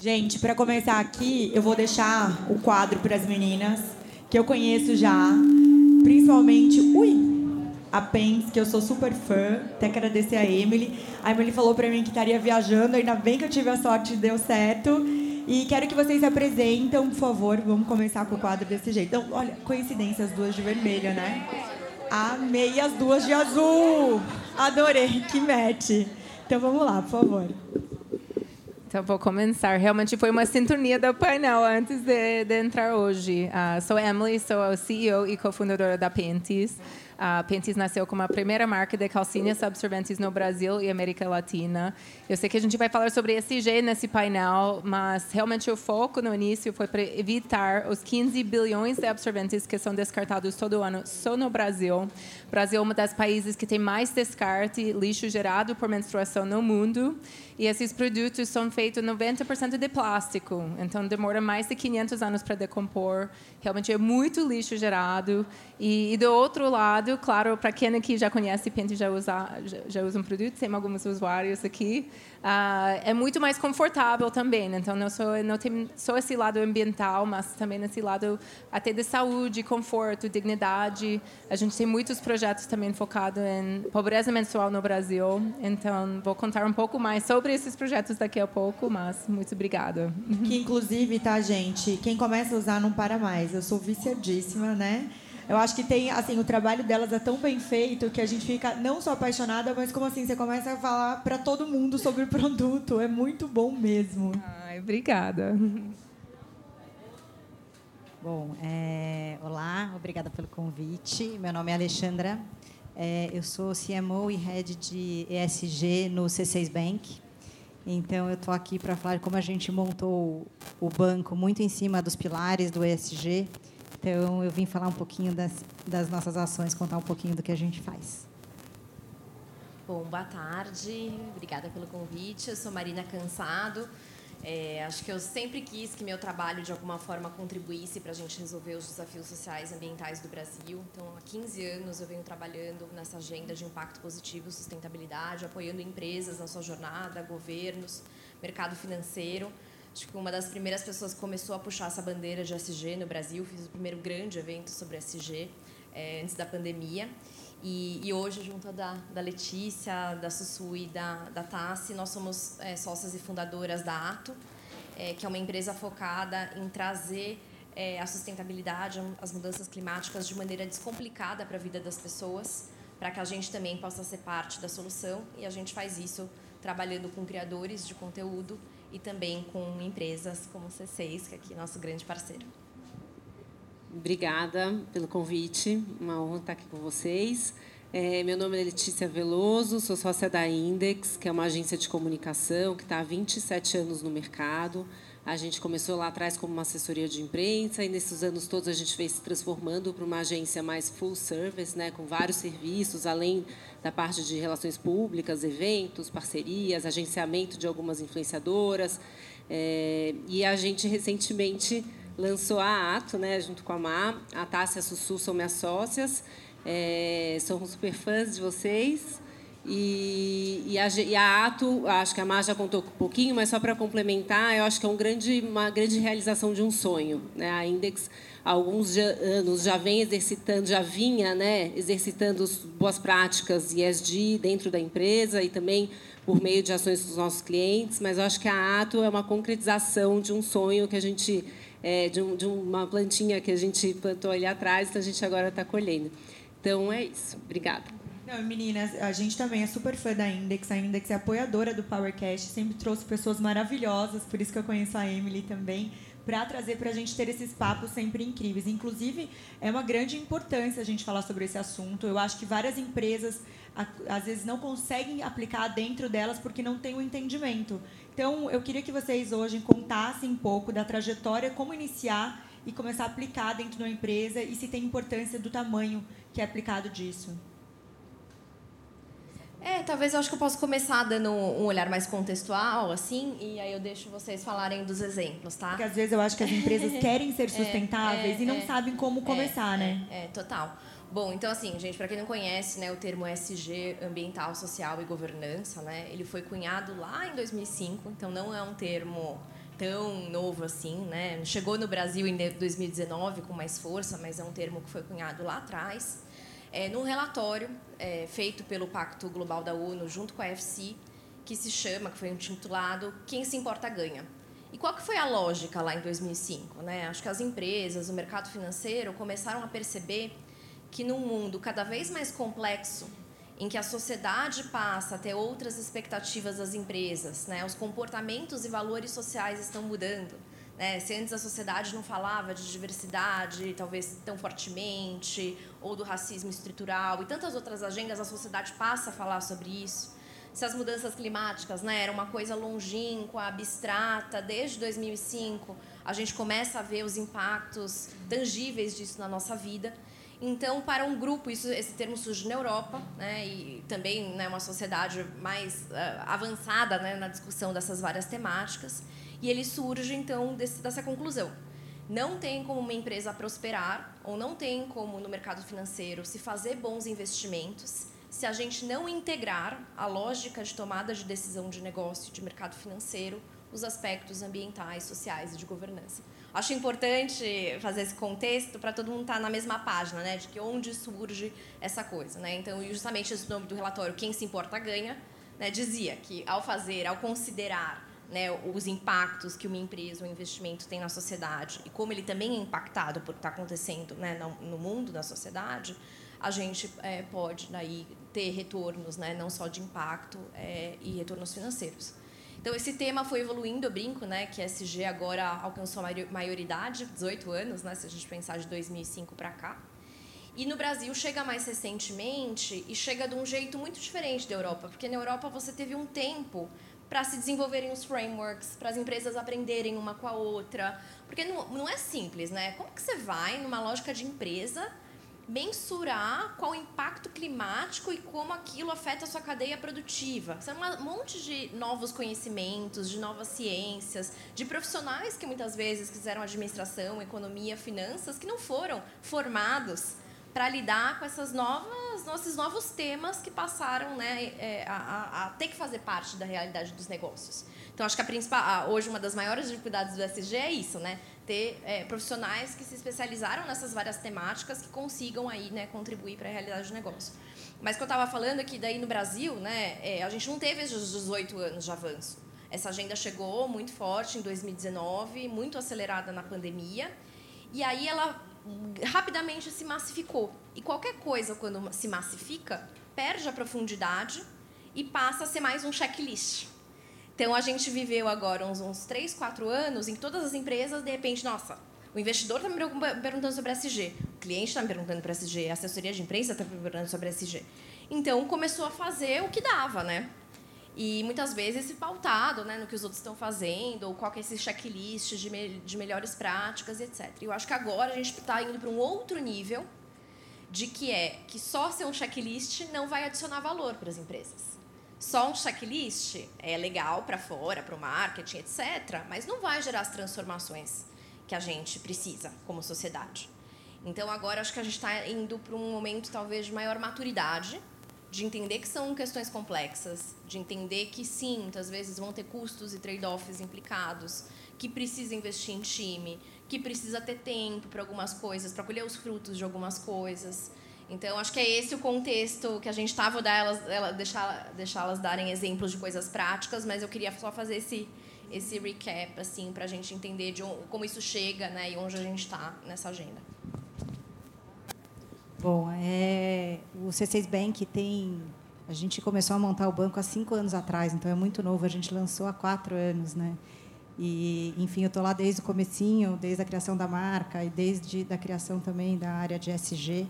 Gente, para começar aqui, eu vou deixar o quadro para as meninas, que eu conheço já, principalmente, ui, a Pens, que eu sou super fã, até agradecer a Emily. A Emily falou para mim que estaria viajando, ainda bem que eu tive a sorte, deu certo. E quero que vocês se apresentem, por favor. Vamos começar com o quadro desse jeito. Então, olha, coincidência, as duas de vermelho, né? Amei as duas de azul. Adorei, que match. Então vamos lá, por favor. Então, vou começar. Realmente foi uma sintonia do painel antes de, de entrar hoje. Uh, sou Emily, sou a CEO e cofundadora da Pentis. A Pentis nasceu como a primeira marca de calcinhas absorventes no Brasil e América Latina. Eu sei que a gente vai falar sobre ESG nesse painel, mas realmente o foco no início foi para evitar os 15 bilhões de absorventes que são descartados todo ano só no Brasil. O Brasil é um dos países que tem mais descarte, lixo gerado por menstruação no mundo. E esses produtos são feitos 90% de plástico, então demora mais de 500 anos para decompor. Realmente é muito lixo gerado. E, e do outro lado, claro, para quem aqui já conhece Pente já usa já, já usa um produto, tem alguns usuários aqui. Uh, é muito mais confortável também. Então não só não tem só esse lado ambiental, mas também esse lado até de saúde, conforto, dignidade. A gente tem muitos projetos também focados em pobreza menstrual no Brasil. Então vou contar um pouco mais sobre esses projetos daqui a pouco, mas muito obrigada. Que inclusive, tá, gente? Quem começa a usar não para mais. Eu sou viciadíssima, né? Eu acho que tem, assim, o trabalho delas é tão bem feito que a gente fica não só apaixonada, mas como assim, você começa a falar para todo mundo sobre o produto. É muito bom mesmo. Ai, obrigada. Bom, é, olá, obrigada pelo convite. Meu nome é Alexandra. É, eu sou CMO e Head de ESG no C6 Bank. Então, eu estou aqui para falar como a gente montou o banco muito em cima dos pilares do ESG então, eu vim falar um pouquinho das, das nossas ações, contar um pouquinho do que a gente faz. Bom, boa tarde. Obrigada pelo convite. Eu sou Marina Cansado. É, acho que eu sempre quis que meu trabalho, de alguma forma, contribuísse para a gente resolver os desafios sociais e ambientais do Brasil. Então, há 15 anos eu venho trabalhando nessa agenda de impacto positivo, sustentabilidade, apoiando empresas na sua jornada, governos, mercado financeiro. Acho que uma das primeiras pessoas que começou a puxar essa bandeira de SG no Brasil, fiz o primeiro grande evento sobre SG é, antes da pandemia. E, e, hoje, junto da, da Letícia, da Sussu e da, da Tassi, nós somos é, sócias e fundadoras da Ato, é, que é uma empresa focada em trazer é, a sustentabilidade, as mudanças climáticas de maneira descomplicada para a vida das pessoas, para que a gente também possa ser parte da solução. E a gente faz isso trabalhando com criadores de conteúdo e também com empresas como o C6, que é aqui nosso grande parceiro. Obrigada pelo convite, uma honra estar aqui com vocês. É, meu nome é Letícia Veloso, sou sócia da Index, que é uma agência de comunicação que está há 27 anos no mercado. A gente começou lá atrás como uma assessoria de imprensa e nesses anos todos a gente veio se transformando para uma agência mais full service, né, com vários serviços, além da parte de relações públicas, eventos, parcerias, agenciamento de algumas influenciadoras. É, e a gente recentemente lançou a Ato, né, junto com a Má. A Tássia e a Sussu são minhas sócias. É, somos super fãs de vocês. E, e, a, e, a, Ato, acho que a Mar já contou um pouquinho, mas só para complementar, eu acho que é um grande, uma grande realização de um sonho. Né? A Index, há alguns anos, já vem exercitando, já vinha né, exercitando boas práticas ESG dentro da empresa e também por meio de ações dos nossos clientes, mas eu acho que a Ato é uma concretização de um sonho que a gente, é, de, um, de uma plantinha que a gente plantou ali atrás, então a gente agora está colhendo. Então é isso. Obrigada. Não, meninas, a gente também é super fã da Index. A Index é apoiadora do Powercast, sempre trouxe pessoas maravilhosas, por isso que eu conheço a Emily também, para trazer para a gente ter esses papos sempre incríveis. Inclusive, é uma grande importância a gente falar sobre esse assunto. Eu acho que várias empresas, às vezes, não conseguem aplicar dentro delas porque não tem o um entendimento. Então, eu queria que vocês hoje contassem um pouco da trajetória, como iniciar e começar a aplicar dentro de uma empresa e se tem importância do tamanho que é aplicado disso. É, talvez eu acho que eu posso começar dando um olhar mais contextual, assim, e aí eu deixo vocês falarem dos exemplos, tá? Porque às vezes eu acho que as empresas querem ser é, sustentáveis é, é, e não é, sabem como começar, né? É, é, total. Bom, então assim, gente, para quem não conhece, né, o termo SG, ambiental, social e governança, né, ele foi cunhado lá em 2005, então não é um termo tão novo assim, né? Chegou no Brasil em 2019 com mais força, mas é um termo que foi cunhado lá atrás. É, num relatório é, feito pelo Pacto Global da ONU junto com a FC, que se chama, que foi intitulado Quem se importa ganha. E qual que foi a lógica lá em 2005? Né? Acho que as empresas, o mercado financeiro começaram a perceber que num mundo cada vez mais complexo, em que a sociedade passa a ter outras expectativas das empresas, né? os comportamentos e valores sociais estão mudando. Né? Se antes a sociedade não falava de diversidade, talvez tão fortemente, ou do racismo estrutural e tantas outras agendas, a sociedade passa a falar sobre isso. Se as mudanças climáticas né, eram uma coisa longínqua, abstrata, desde 2005, a gente começa a ver os impactos tangíveis disso na nossa vida. Então, para um grupo, isso, esse termo surge na Europa, né, e também né, uma sociedade mais uh, avançada né, na discussão dessas várias temáticas, e ele surge, então, desse, dessa conclusão. Não tem como uma empresa prosperar, ou não tem como, no mercado financeiro, se fazer bons investimentos, se a gente não integrar a lógica de tomada de decisão de negócio, de mercado financeiro, os aspectos ambientais, sociais e de governança. Acho importante fazer esse contexto para todo mundo estar tá na mesma página, né, de que onde surge essa coisa, né? Então, justamente esse nome do relatório, quem se importa ganha, né, dizia que ao fazer, ao considerar né, os impactos que uma empresa, um investimento tem na sociedade e como ele também é impactado por que está acontecendo né, no, mundo, na sociedade, a gente é, pode daí ter retornos, né, não só de impacto é, e retornos financeiros. Então, esse tema foi evoluindo, eu brinco, né, que SG agora alcançou a maioridade, 18 anos, né, se a gente pensar de 2005 para cá. E no Brasil chega mais recentemente e chega de um jeito muito diferente da Europa, porque na Europa você teve um tempo para se desenvolverem os frameworks, para as empresas aprenderem uma com a outra. Porque não, não é simples, né? Como que você vai numa lógica de empresa mensurar qual o impacto climático e como aquilo afeta a sua cadeia produtiva. São um monte de novos conhecimentos, de novas ciências, de profissionais que muitas vezes fizeram administração, economia, finanças, que não foram formados para lidar com essas novas, esses novos temas que passaram né, é, a, a, ter que fazer parte da realidade dos negócios. Então, acho que a principal, hoje uma das maiores dificuldades do SG é isso, né? ter é, profissionais que se especializaram nessas várias temáticas que consigam aí, né, contribuir para a realidade do negócio. Mas o que eu estava falando é que daí no Brasil, né, é, a gente não teve esses 18 anos de avanço. Essa agenda chegou muito forte em 2019, muito acelerada na pandemia, e aí ela rapidamente se massificou. E qualquer coisa, quando se massifica, perde a profundidade e passa a ser mais um checklist. Então, a gente viveu agora uns, uns 3, 4 anos em todas as empresas, de repente, nossa, o investidor está me perguntando sobre SG, o cliente está me perguntando para SG, a assessoria de imprensa está me perguntando sobre SG. Então, começou a fazer o que dava, né? E muitas vezes esse pautado né, no que os outros estão fazendo, ou qual que é esse checklist de, me, de melhores práticas, etc. Eu acho que agora a gente está indo para um outro nível de que é que só ser um checklist não vai adicionar valor para as empresas só um checklist é legal para fora, para o marketing, etc., mas não vai gerar as transformações que a gente precisa como sociedade. Então, agora acho que a gente está indo para um momento talvez de maior maturidade, de entender que são questões complexas, de entender que sim, muitas vezes vão ter custos e trade-offs implicados, que precisa investir em time, que precisa ter tempo para algumas coisas, para colher os frutos de algumas coisas. Então, acho que é esse o contexto que a gente estava, dar elas, ela, deixá-las darem exemplos de coisas práticas, mas eu queria só fazer esse, esse recap, assim, para a gente entender de onde, como isso chega né, e onde a gente está nessa agenda. Bom, é, o C6 Bank tem... A gente começou a montar o banco há cinco anos atrás, então é muito novo. A gente lançou há quatro anos, né? E, enfim, eu estou lá desde o comecinho, desde a criação da marca e desde a criação também da área de SG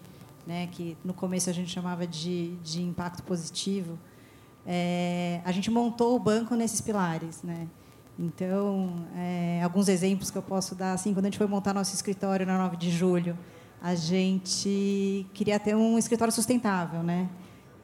né, que no começo a gente chamava de, de impacto positivo, é, a gente montou o banco nesses pilares. Né? Então, é, alguns exemplos que eu posso dar, assim, quando a gente foi montar nosso escritório na 9 de julho, a gente queria ter um escritório sustentável, né?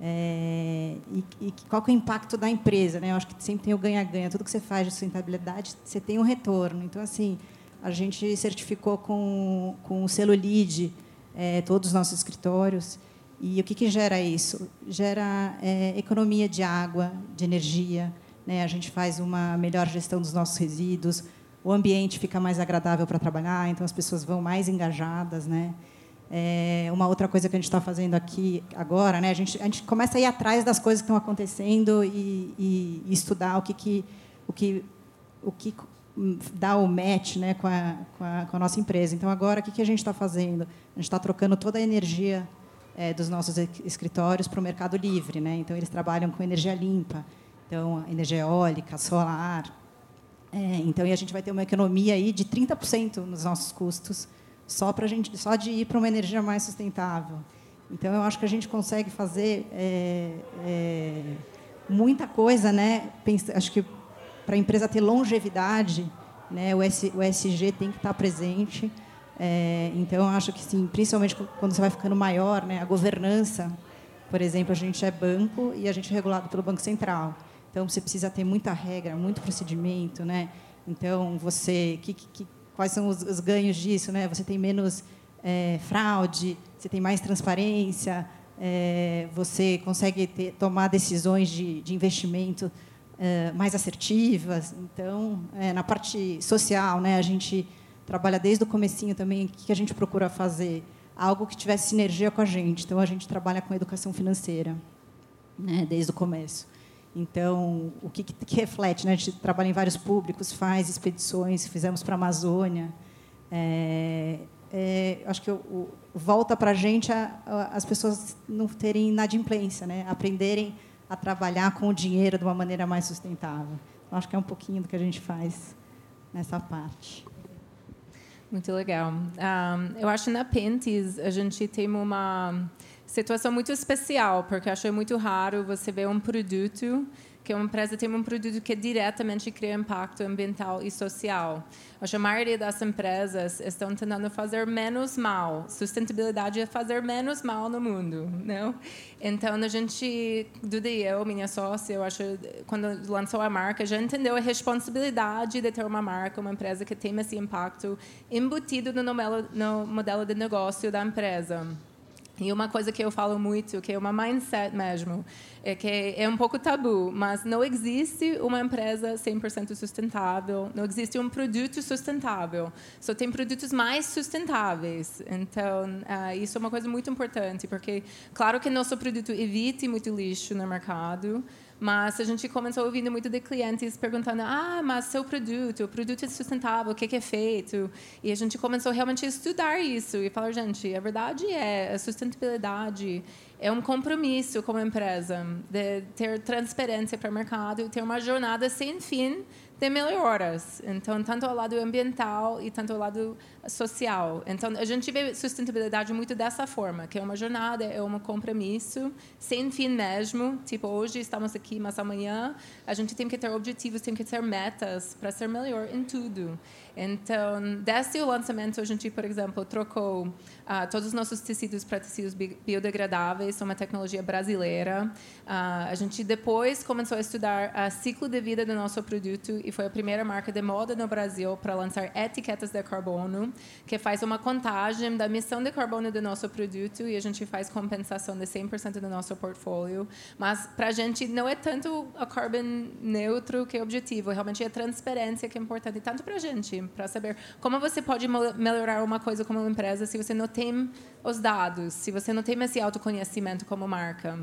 É, e, e, qual que é o impacto da empresa, né? Eu acho que sempre tem o ganha-ganha. Tudo que você faz de sustentabilidade, você tem um retorno. Então, assim, a gente certificou com, com o selo LEED, é, todos os nossos escritórios. E o que, que gera isso? Gera é, economia de água, de energia. Né? A gente faz uma melhor gestão dos nossos resíduos, o ambiente fica mais agradável para trabalhar, então as pessoas vão mais engajadas, né? É, uma outra coisa que a gente está fazendo aqui agora, né? A gente, a gente começa a ir atrás das coisas que estão acontecendo e, e, e estudar o que, que, o que, o que dá o match, né, com a, com a, com a nossa empresa. Então agora o que, que a gente está fazendo? A gente está trocando toda a energia é, dos nossos escritórios para o mercado livre, né? Então eles trabalham com energia limpa, então energia eólica, solar, é, então, e a gente vai ter uma economia aí de 30% nos nossos custos só para gente, só de ir para uma energia mais sustentável. Então, eu acho que a gente consegue fazer é, é, muita coisa, né? Pensa, acho que para a empresa ter longevidade, né? O, S, o SG tem que estar presente. É, então, eu acho que sim, principalmente quando você vai ficando maior, né? A governança, por exemplo, a gente é banco e a gente é regulado pelo Banco Central. Então você precisa ter muita regra, muito procedimento, né? Então você, que, que, quais são os, os, ganhos disso, né? Você tem menos é, fraude, você tem mais transparência, é, você consegue ter, tomar decisões de, de investimento é, mais assertivas. Então, é, na parte social, né? A gente trabalha desde o comecinho também. O que a gente procura fazer? Algo que tivesse sinergia com a gente. Então, a gente trabalha com educação financeira, né? Desde o começo. Então, o que, que, reflete? Né? A gente trabalha em vários públicos, faz expedições, fizemos para a Amazônia. É, é, acho que o, volta para a gente as pessoas não terem inadimplência, né? aprenderem a trabalhar com o dinheiro de uma maneira mais sustentável. Então, acho que é um pouquinho do que a gente faz nessa parte. Muito legal. Um, eu acho que na Pentes a gente tem uma situação muito especial, porque acho muito raro você ver um produto que uma empresa tem um produto que diretamente cria impacto ambiental e social. Acho que a maioria das empresas estão tentando fazer menos mal. Sustentabilidade é fazer menos mal no mundo, não? Então a gente, Duda e eu, minha sócia, eu acho, quando lançou a marca, já entendeu a responsabilidade de ter uma marca, uma empresa que tem esse impacto embutido no no modelo de negócio da empresa. E uma coisa que eu falo muito, que é uma mindset mesmo, é que é um pouco tabu, mas não existe uma empresa 100% sustentável, não existe um produto sustentável, só tem produtos mais sustentáveis. Então, uh, isso é uma coisa muito importante, porque, claro que nosso produto evite muito lixo no mercado, mas a gente começou ouvindo muito de clientes perguntando: ah, mas seu produto, o produto é sustentável, o que, é feito? E a gente começou realmente a estudar isso e falar: gente, a verdade é, a sustentabilidade é um compromisso como empresa de ter transparência para o mercado e ter uma jornada sem fim de melhoras. Então, tanto ao lado ambiental e tanto ao lado social. Então, a gente vê sustentabilidade muito dessa forma, que é uma jornada, é um compromisso, sem fim mesmo. Tipo, hoje estamos aqui, mas amanhã a gente tem que ter objetivos, tem que ter metas para ser melhor em tudo. Então, desde o lançamento, a gente, por exemplo, trocou uh, todos os nossos tecidos para tecidos biodegradáveis, uma tecnologia brasileira. Uh, a gente depois começou a estudar o ciclo de vida do nosso produto e foi a primeira marca de moda no Brasil para lançar etiquetas de carbono, que faz uma contagem da emissão de carbono do nosso produto e a gente faz compensação de 100% do nosso portfólio. Mas para a gente não é tanto a carbon neutro que é o objetivo, realmente é a transparência que é importante, tanto para a gente, para saber como você pode melhorar uma coisa como empresa se você não tem os dados, se você não tem esse autoconhecimento como marca.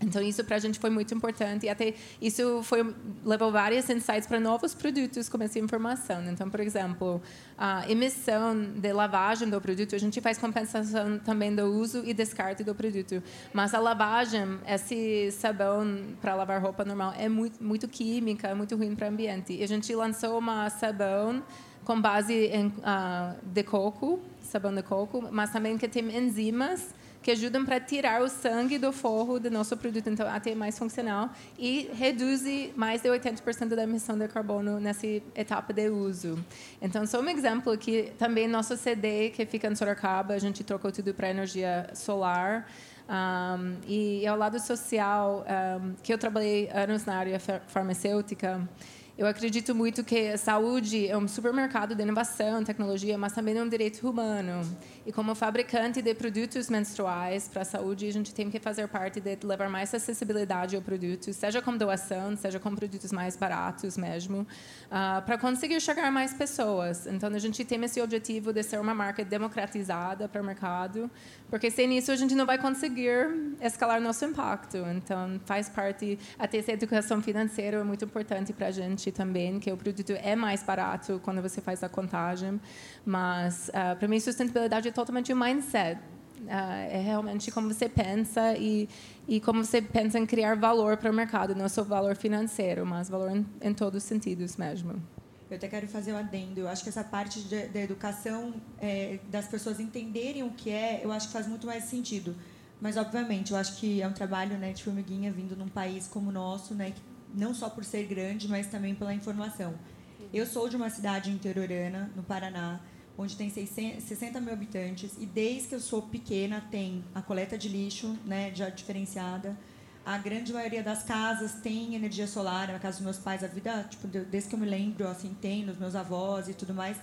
Então isso para a gente foi muito importante e até isso foi levou vários insights para novos produtos com essa informação. Então, por exemplo, a emissão de lavagem do produto, a gente faz compensação também do uso e descarte do produto. Mas a lavagem, esse sabão para lavar roupa normal é muito muito química, é muito ruim para o ambiente. E a gente lançou uma sabão com base em uh, de coco, sabão de coco, mas também que tem enzimas que ajudam para tirar o sangue do forro do nosso produto, então até mais funcional e reduz mais de 80% da emissão de carbono nessa etapa de uso. Então, só um exemplo que também nosso CD que fica em Sorocaba, a gente trocou tudo para energia solar. Um, e, e ao lado social, um, que eu trabalhei anos na área farmacêutica, eu acredito muito que a saúde é um supermercado de inovação, tecnologia, mas também é um direito humano. E como fabricante de produtos menstruais para a saúde, a gente tem que fazer parte de levar mais acessibilidade ao produto, seja com doação, seja com produtos mais baratos mesmo, uh, para conseguir chegar a mais pessoas. Então, a gente tem esse objetivo de ser uma marca democratizada para o mercado, porque sem isso a gente não vai conseguir escalar nosso impacto. Então, faz parte, até essa educação financeira é muito importante para a gente também, que o produto é mais barato quando você faz a contagem, mas uh, para mim sustentabilidade é totalmente um mindset. Uh, é realmente como você pensa e, e como você pensa em criar valor para o mercado, não só valor financeiro, mas valor em, em todos os sentidos mesmo. Eu até quero fazer o um adendo. Eu acho que essa parte da educação, é, das pessoas entenderem o que é, eu acho que faz muito mais sentido. Mas, obviamente, eu acho que é um trabalho né, de formiguinha vindo num país como o nosso, né, não só por ser grande, mas também pela informação. Eu sou de uma cidade interiorana, no Paraná, onde tem 60 mil habitantes, e desde que eu sou pequena tem a coleta de lixo, né, já diferenciada. A grande maioria das casas tem energia solar, na casa dos meus pais, a vida, tipo, desde que eu me lembro, assim, tem, nos meus avós e tudo mais.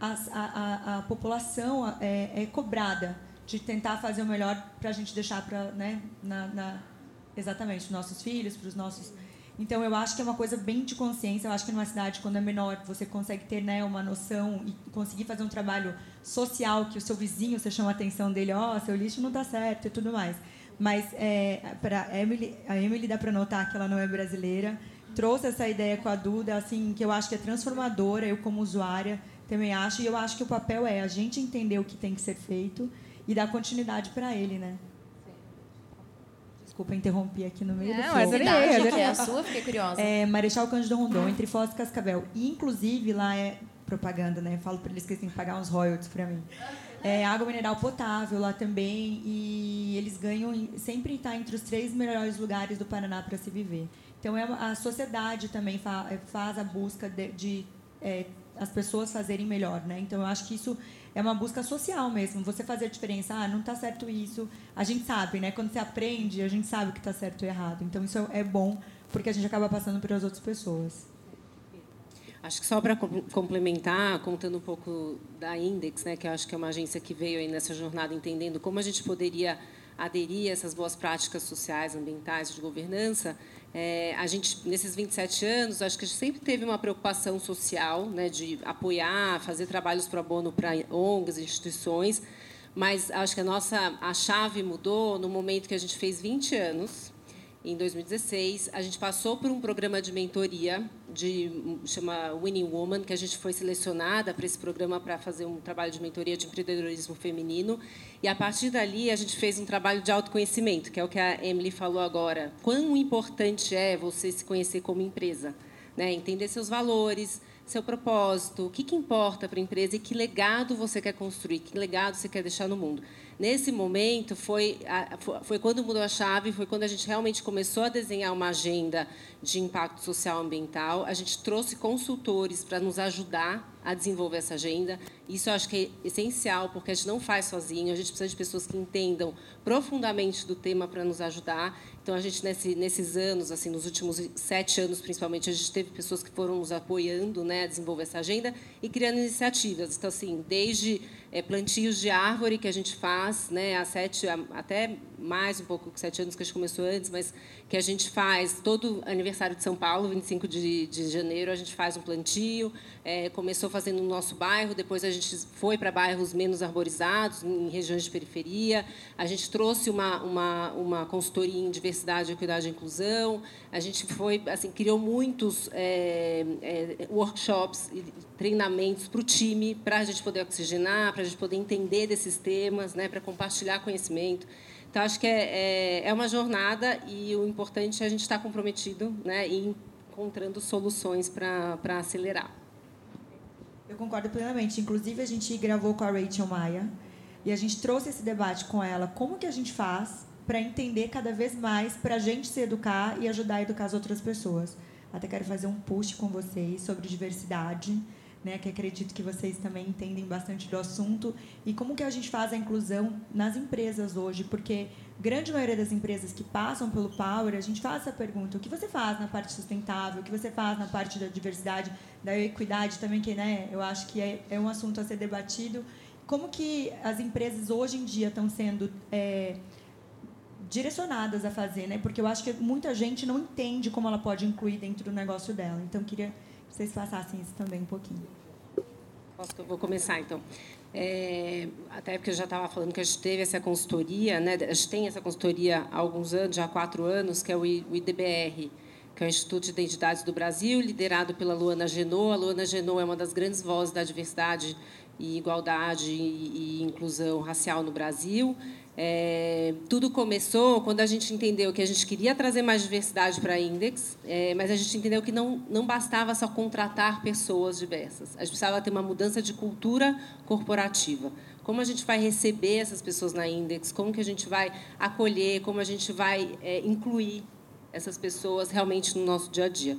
A, a, a população é, é, cobrada de tentar fazer o melhor para a gente deixar para, né, na, na, exatamente, os nossos filhos, para os nossos então, eu acho que é uma coisa bem de consciência. Eu acho que numa cidade, quando é menor, você consegue ter né, uma noção e conseguir fazer um trabalho social que o seu vizinho, você chama a atenção dele, ó, oh, seu lixo não está certo e tudo mais. Mas é, para Emily, a Emily dá para notar que ela não é brasileira. Trouxe essa ideia com a Duda, assim, que eu acho que é transformadora. Eu como usuária também acho. E eu acho que o papel é a gente entender o que tem que ser feito e dar continuidade para ele, né? Desculpa, interromper aqui no meio Não, do flow. Adorei, adorei. Que é a sua, fiquei curiosa. É Marechal Cândido Rondon, entre Foz e Cascavel. E, inclusive, lá é propaganda, né? Eu falo para eles que eles têm que pagar uns royalties para mim. É água mineral potável lá também. E eles ganham, sempre está entre os três melhores lugares do Paraná para se viver. Então, é, a sociedade também faz a busca de, de é, as pessoas fazerem melhor, né? Então, eu acho que isso é uma busca social mesmo. Você fazer a diferença, ah, não está certo isso. A gente sabe, né? Quando você aprende, a gente sabe o que está certo e errado. Então isso é bom porque a gente acaba passando para as outras pessoas. Acho que só para complementar, contando um pouco da Index, né, que eu acho que é uma agência que veio aí nessa jornada entendendo como a gente poderia aderir a essas boas práticas sociais, ambientais, de governança, é, a gente, nesses 27 anos, acho que a gente sempre teve uma preocupação social, né, de apoiar, fazer trabalhos pro bono para ONGs, instituições, mas acho que a nossa a chave mudou no momento que a gente fez 20 anos em 2016, a gente passou por um programa de mentoria de chama Winning Woman, que a gente foi selecionada para esse programa para fazer um trabalho de mentoria de empreendedorismo feminino. E a partir dali a gente fez um trabalho de autoconhecimento, que é o que a Emily falou agora. Quão importante é você se conhecer como empresa, né? Entender seus valores, seu propósito, o que, que importa para a empresa e que legado você quer construir, que legado você quer deixar no mundo. Nesse momento, foi, foi quando mudou a chave, foi quando a gente realmente começou a desenhar uma agenda de impacto social ambiental. A gente trouxe consultores para nos ajudar a desenvolver essa agenda. Isso eu acho que é essencial, porque a gente não faz sozinho, a gente precisa de pessoas que entendam profundamente do tema para nos ajudar. Então, a gente, nesse, nesses anos, assim, nos últimos sete anos, principalmente, a gente teve pessoas que foram nos apoiando né, a desenvolver essa agenda e criando iniciativas. Então, assim, desde é, plantios de árvore que a gente faz, né, há sete, até mais um pouco que sete anos que a gente começou antes, mas que a gente faz todo aniversário de São Paulo, 25 de, de janeiro, a gente faz um plantio. É, começou fazendo no nosso bairro, depois a gente foi para bairros menos arborizados, em regiões de periferia. A gente trouxe uma, uma, uma consultoria em diversidade, equidade e inclusão. A gente foi, assim, criou muitos é, é, workshops e treinamentos para o time, para a gente poder oxigenar, para a gente poder entender desses temas, né, para compartilhar conhecimento. Então, acho que é, é, é, uma jornada e o importante é a gente estar comprometido né, e encontrando soluções para acelerar. Eu concordo plenamente. Inclusive, a gente gravou com a Rachel Maia e a gente trouxe esse debate com ela. Como que a gente faz para entender cada vez mais, para a gente se educar e ajudar a educar as outras pessoas? Até quero fazer um post com vocês sobre diversidade né, que acredito que vocês também entendem bastante do assunto, e como que a gente faz a inclusão nas empresas hoje, porque grande maioria das empresas que passam pelo Power, a gente faz essa pergunta, o que você faz na parte sustentável, o que você faz na parte da diversidade, da equidade também, que né, eu acho que é, é um assunto a ser debatido, como que as empresas hoje em dia estão sendo é, direcionadas a fazer, né? Porque eu acho que muita gente não entende como ela pode incluir dentro do negócio dela. Então, queria que vocês passassem isso também um pouquinho. Posso que eu vou começar, então. É, até porque eu já estava falando que a gente teve essa consultoria, né? A gente tem essa consultoria há alguns anos, já há quatro anos, que é o IDBR, que é o Instituto de Identidades do Brasil, liderado pela Luana Genot. A Luana Genot é uma das grandes vozes da diversidade e igualdade e, inclusão racial no Brasil. É, tudo começou quando a gente entendeu que a gente queria trazer mais diversidade para a Index, é, mas a gente entendeu que não, não bastava só contratar pessoas diversas. A gente precisava ter uma mudança de cultura corporativa. Como a gente vai receber essas pessoas na Index? Como que a gente vai acolher? Como a gente vai é, incluir essas pessoas realmente no nosso dia a dia?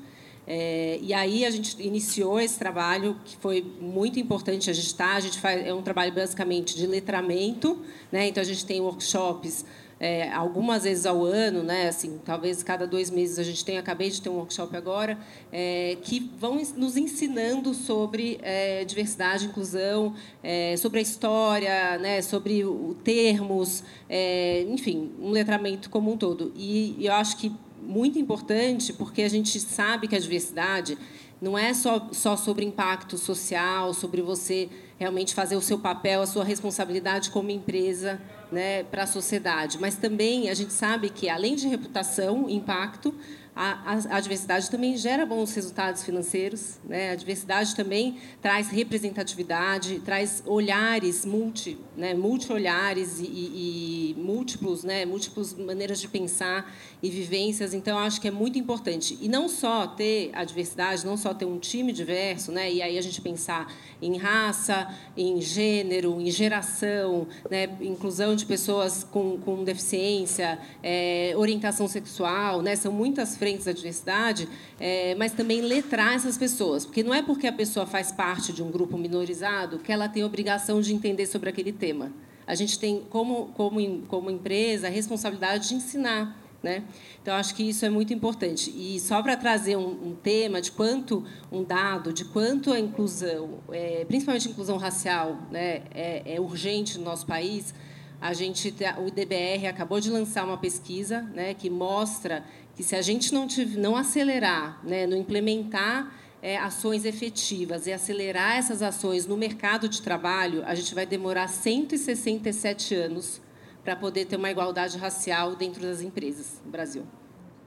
É, e aí a gente iniciou esse trabalho que foi muito importante. A gente está, a gente faz é um trabalho basicamente de letramento, né? Então a gente tem workshops é, algumas vezes ao ano, né? Assim, talvez cada dois meses a gente tenha. Acabei de ter um workshop agora é, que vão nos ensinando sobre é, diversidade, inclusão, é, sobre a história, né? Sobre o termos, é, enfim, um letramento como um todo. E, e eu acho que muito importante, porque a gente sabe que a diversidade não é só, só sobre impacto social, sobre você realmente fazer o seu papel, a sua responsabilidade como empresa né, para a sociedade, mas também a gente sabe que, além de reputação, impacto, a, a, diversidade também gera bons resultados financeiros. Né? A diversidade também traz representatividade, traz olhares multi, né? multi-olhares e, e, e, múltiplos, né? múltiplas maneiras de pensar e vivências. Então, acho que é muito importante. E não só ter a diversidade, não só ter um time diverso, né? e aí a gente pensar em raça, em gênero, em geração, né? inclusão de pessoas com, com deficiência, é, orientação sexual, né? são muitas frentes da diversidade, é, mas também letrar essas pessoas, porque não é porque a pessoa faz parte de um grupo minorizado que ela tem obrigação de entender sobre aquele tema. A gente tem, como, como, como empresa, a responsabilidade de ensinar. Né? Então, acho que isso é muito importante. E só para trazer um, um, tema de quanto, um dado, de quanto a inclusão, é, principalmente a inclusão racial, né, é, é urgente no nosso país, a gente, o IDBR acabou de lançar uma pesquisa né, que mostra que se a gente não, não acelerar, né, não implementar é, ações efetivas e acelerar essas ações no mercado de trabalho, a gente vai demorar 167 anos para poder ter uma igualdade racial dentro das empresas no Brasil.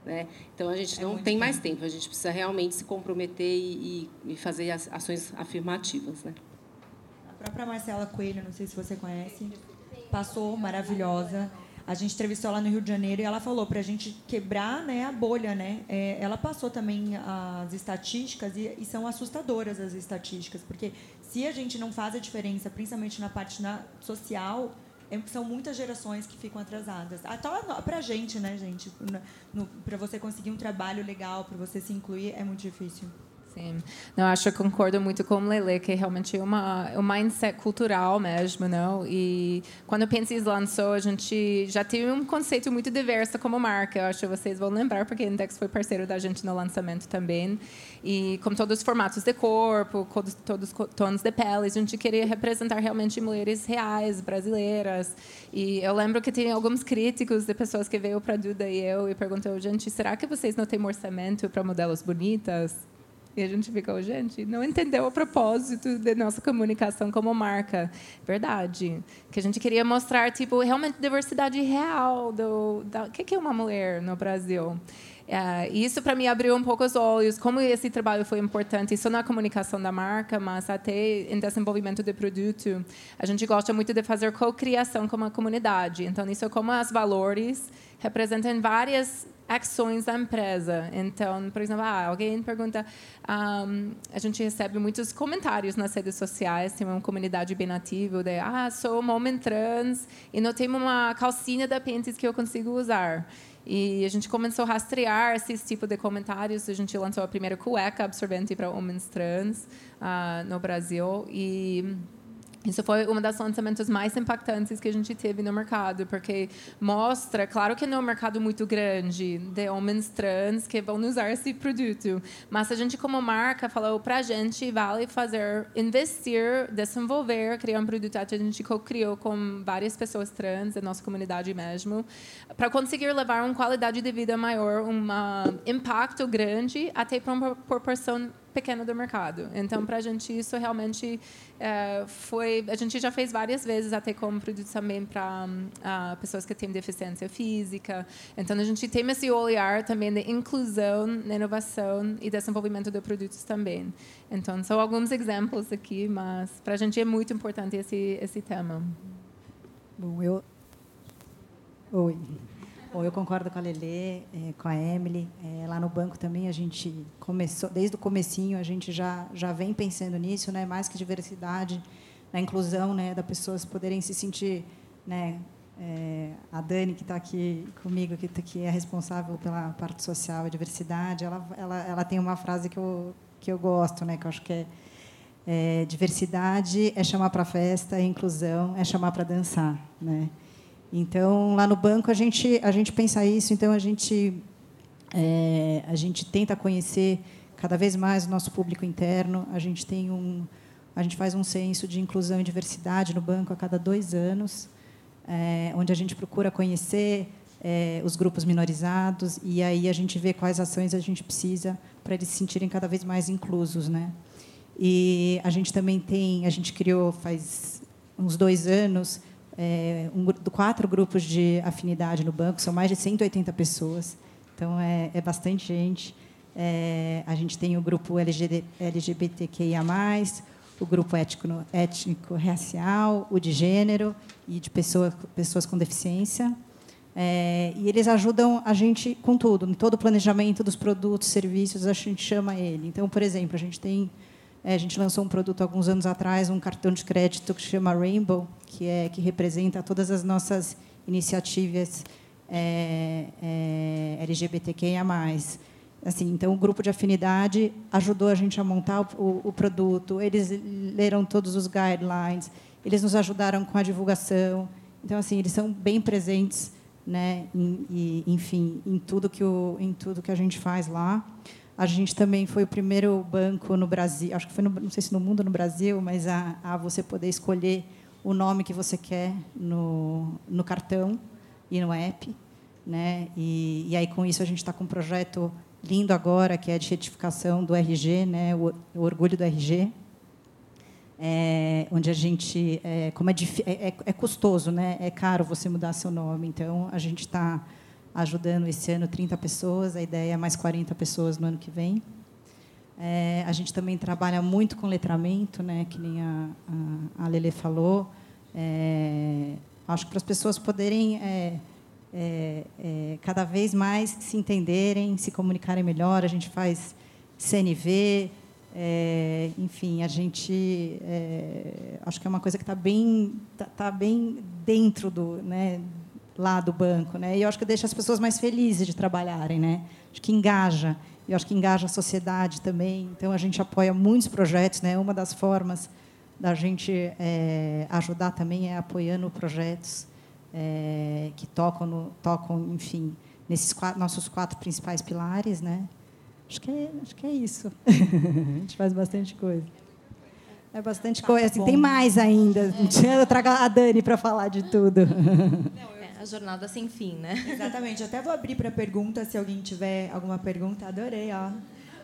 Né? Então, a gente é não tem mais tempo, a gente precisa realmente se comprometer e, e fazer ações afirmativas. Né? A própria Marcela Coelho, não sei se você conhece, passou maravilhosa a gente entrevistou ela no Rio de Janeiro e ela falou para a gente quebrar né, a bolha. Né? É, ela passou também as estatísticas e, e, são assustadoras as estatísticas, porque se a gente não faz a diferença, principalmente na parte na, social, é, são muitas gerações que ficam atrasadas. Até para a gente, né, gente? Para você conseguir um trabalho legal, para você se incluir, é muito difícil. Sim. Não, acho que concordo muito com o Lele, que é realmente é uma, um mindset cultural mesmo, não? E quando o Pensis lançou, a gente já teve um conceito muito diverso como marca. Eu acho que vocês vão lembrar, porque a Index foi parceiro da gente no lançamento também. E com todos os formatos de corpo, todos os tons de pele, a gente queria representar realmente mulheres reais, brasileiras. E eu lembro que tem alguns críticos de pessoas que veio para Duda e eu e perguntou, gente, será que vocês não têm orçamento para modelos bonitas? E a gente ficou, gente, não entendeu o propósito da nossa comunicação como marca. Verdade. Que a gente queria mostrar, tipo, realmente diversidade real do, da, o que é uma mulher no Brasil. É, isso para mim abriu um pouco os olhos como esse trabalho foi importante isso na comunicação da marca mas até em desenvolvimento de produto a gente gosta muito de fazer co-criação com a comunidade então isso é como os valores representam várias ações da empresa. Então, por exemplo, ah, alguém pergunta, um, a gente recebe muitos comentários nas redes sociais, tem uma comunidade bem ativa de, ah, sou um homem trans e não tenho uma calcinha da Pentes que eu consigo usar. E a gente começou a rastrear esse tipo de comentários. A gente lançou a primeira cueca absorvente para homens trans uh, no Brasil e Isso foi um dos lançamentos mais impactantes que a gente teve no mercado, porque mostra, claro que não é um mercado muito grande de homens trans que vão usar esse produto, mas a gente como marca falou para a gente vale fazer, investir, desenvolver, criar um produto. Que a gente co-criou com várias pessoas trans da nossa comunidade mesmo, para conseguir levar uma qualidade de vida maior, um impacto grande até para uma proporção pequeno do mercado. Então, para a gente, isso realmente é, foi. A gente já fez várias vezes, até como produto também para pessoas que têm deficiência física. Então, a gente tem esse olhar também de inclusão, inovação e desenvolvimento de produtos também. Então, são alguns exemplos aqui, mas para a gente é muito importante esse, esse tema. Bom, eu. Oi. Bom, eu concordo com a Lelê, é, com a Emily. É, lá no banco também a gente começou, desde o comecinho a gente já já vem pensando nisso, né? Mais que diversidade, na inclusão, né, das pessoas poderem se sentir, né? É, a Dani que está aqui comigo, que, que é responsável pela parte social e diversidade, ela, ela, ela tem uma frase que eu que eu gosto, né? Que eu acho que é, é diversidade é chamar para festa, inclusão é chamar para dançar, né? Então, lá no banco, a gente, a gente pensa isso, então a gente, é, a gente tenta conhecer cada vez mais o nosso público interno. A gente, tem um, a gente faz um censo de inclusão e diversidade no banco a cada dois anos, é, onde a gente procura conhecer é, os grupos minorizados e aí a gente vê quais ações a gente precisa para eles se sentirem cada vez mais inclusos, né? E a gente também tem, a gente criou faz uns dois anos é, um, quatro grupos de afinidade no banco, são mais de 180 pessoas, então é, é bastante gente. É, a gente tem o grupo LGBT, LGBTQIA+, o grupo étnico, étnico racial, o de gênero e de pessoa, pessoas com deficiência. É, e eles ajudam a gente com tudo, em todo o planejamento dos produtos, serviços, a gente chama ele. Então, por exemplo, a gente tem é, a gente lançou um produto alguns anos atrás, um cartão de crédito que se chama Rainbow, que é que representa todas as nossas iniciativas é, é, LGBTQIA+. Assim, então, o grupo de afinidade ajudou a gente a montar o, o, produto. Eles leram todos os guidelines. Eles nos ajudaram com a divulgação. Então, assim, eles são bem presentes, né? Em, e, enfim, em tudo que o, em tudo que a gente faz lá. A gente também foi o primeiro banco no Brasil, acho que foi, no, não sei se no mundo no Brasil, mas a, a você poder escolher o nome que você quer no, no cartão e no app. Né? E, e aí, com isso, a gente está com um projeto lindo agora, que é de retificação do RG, né? o, o orgulho do RG, é, onde a gente, é, como é, é, é, custoso, né? é caro você mudar seu nome, então a gente está ajudando esse ano 30 pessoas, a ideia é mais 40 pessoas no ano que vem. É, a gente também trabalha muito com letramento, né, que nem a, a, a Lele falou. É, acho que para as pessoas poderem é, é, é, cada vez mais se entenderem, se comunicarem melhor, a gente faz CNV, é, enfim, a gente acho que é uma coisa que está bem, tá, tá, bem dentro do, né, lá do banco, né? E eu acho que deixa as pessoas mais felizes de trabalharem, né? Acho que engaja. E eu acho que engaja a sociedade também. Então a gente apoia muitos projetos, né? Uma das formas da gente é, ajudar também é apoiando projetos é, que tocam, no, tocam, enfim, nesses quatro, nossos quatro principais pilares, né? Acho que é, acho que é isso. a gente faz bastante coisa. É bastante tá coisa. Assim, tem mais ainda. É. Eu trago a Dani para falar de tudo. Não, a jornada sem fim, né? Exatamente. Até vou abrir para pergunta, se alguém tiver alguma pergunta. Adorei, ó.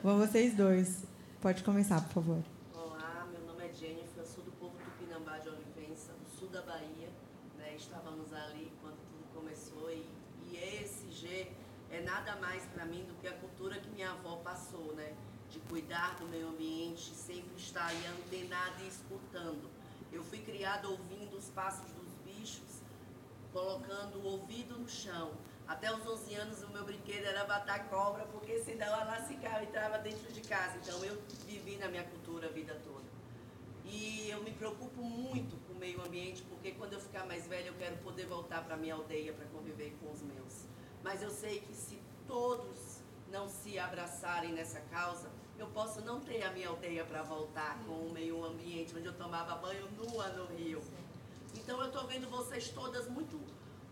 Vão vocês dois. Pode começar, por favor. Olá, meu nome é Jennifer, sou do povo do Pinambá de Olivença, do sul da Bahia. Né? Estávamos ali quando tudo começou e, e ESG é nada mais para mim do que a cultura que minha avó passou, né? De cuidar do meio ambiente, sempre estar aí antenada e escutando. Eu fui criada ouvindo os passos do colocando o ouvido no chão. Até os 11 anos, o meu brinquedo era matar cobra, porque senão ela se entrava dentro de casa. Então, eu vivi na minha cultura a vida toda. E eu me preocupo muito com o meio ambiente, porque quando eu ficar mais velha, eu quero poder voltar para minha aldeia para conviver com os meus. Mas eu sei que se todos não se abraçarem nessa causa, eu posso não ter a minha aldeia para voltar com o meio ambiente onde eu tomava banho nua no rio. Então eu estou vendo vocês todas muito,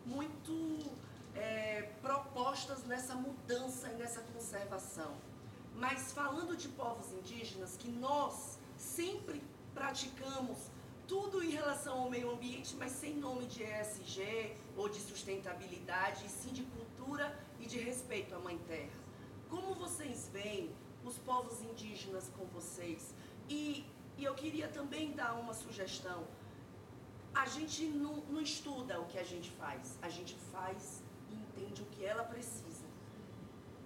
muito é, propostas nessa mudança e nessa conservação. Mas falando de povos indígenas, que nós sempre praticamos tudo em relação ao meio ambiente, mas sem nome de ESG ou de sustentabilidade, e sim de cultura e de respeito à Mãe Terra. Como vocês veem os povos indígenas com vocês? E, e eu queria também dar uma sugestão. A gente não, não estuda o que a gente faz, a gente faz e entende o que ela precisa.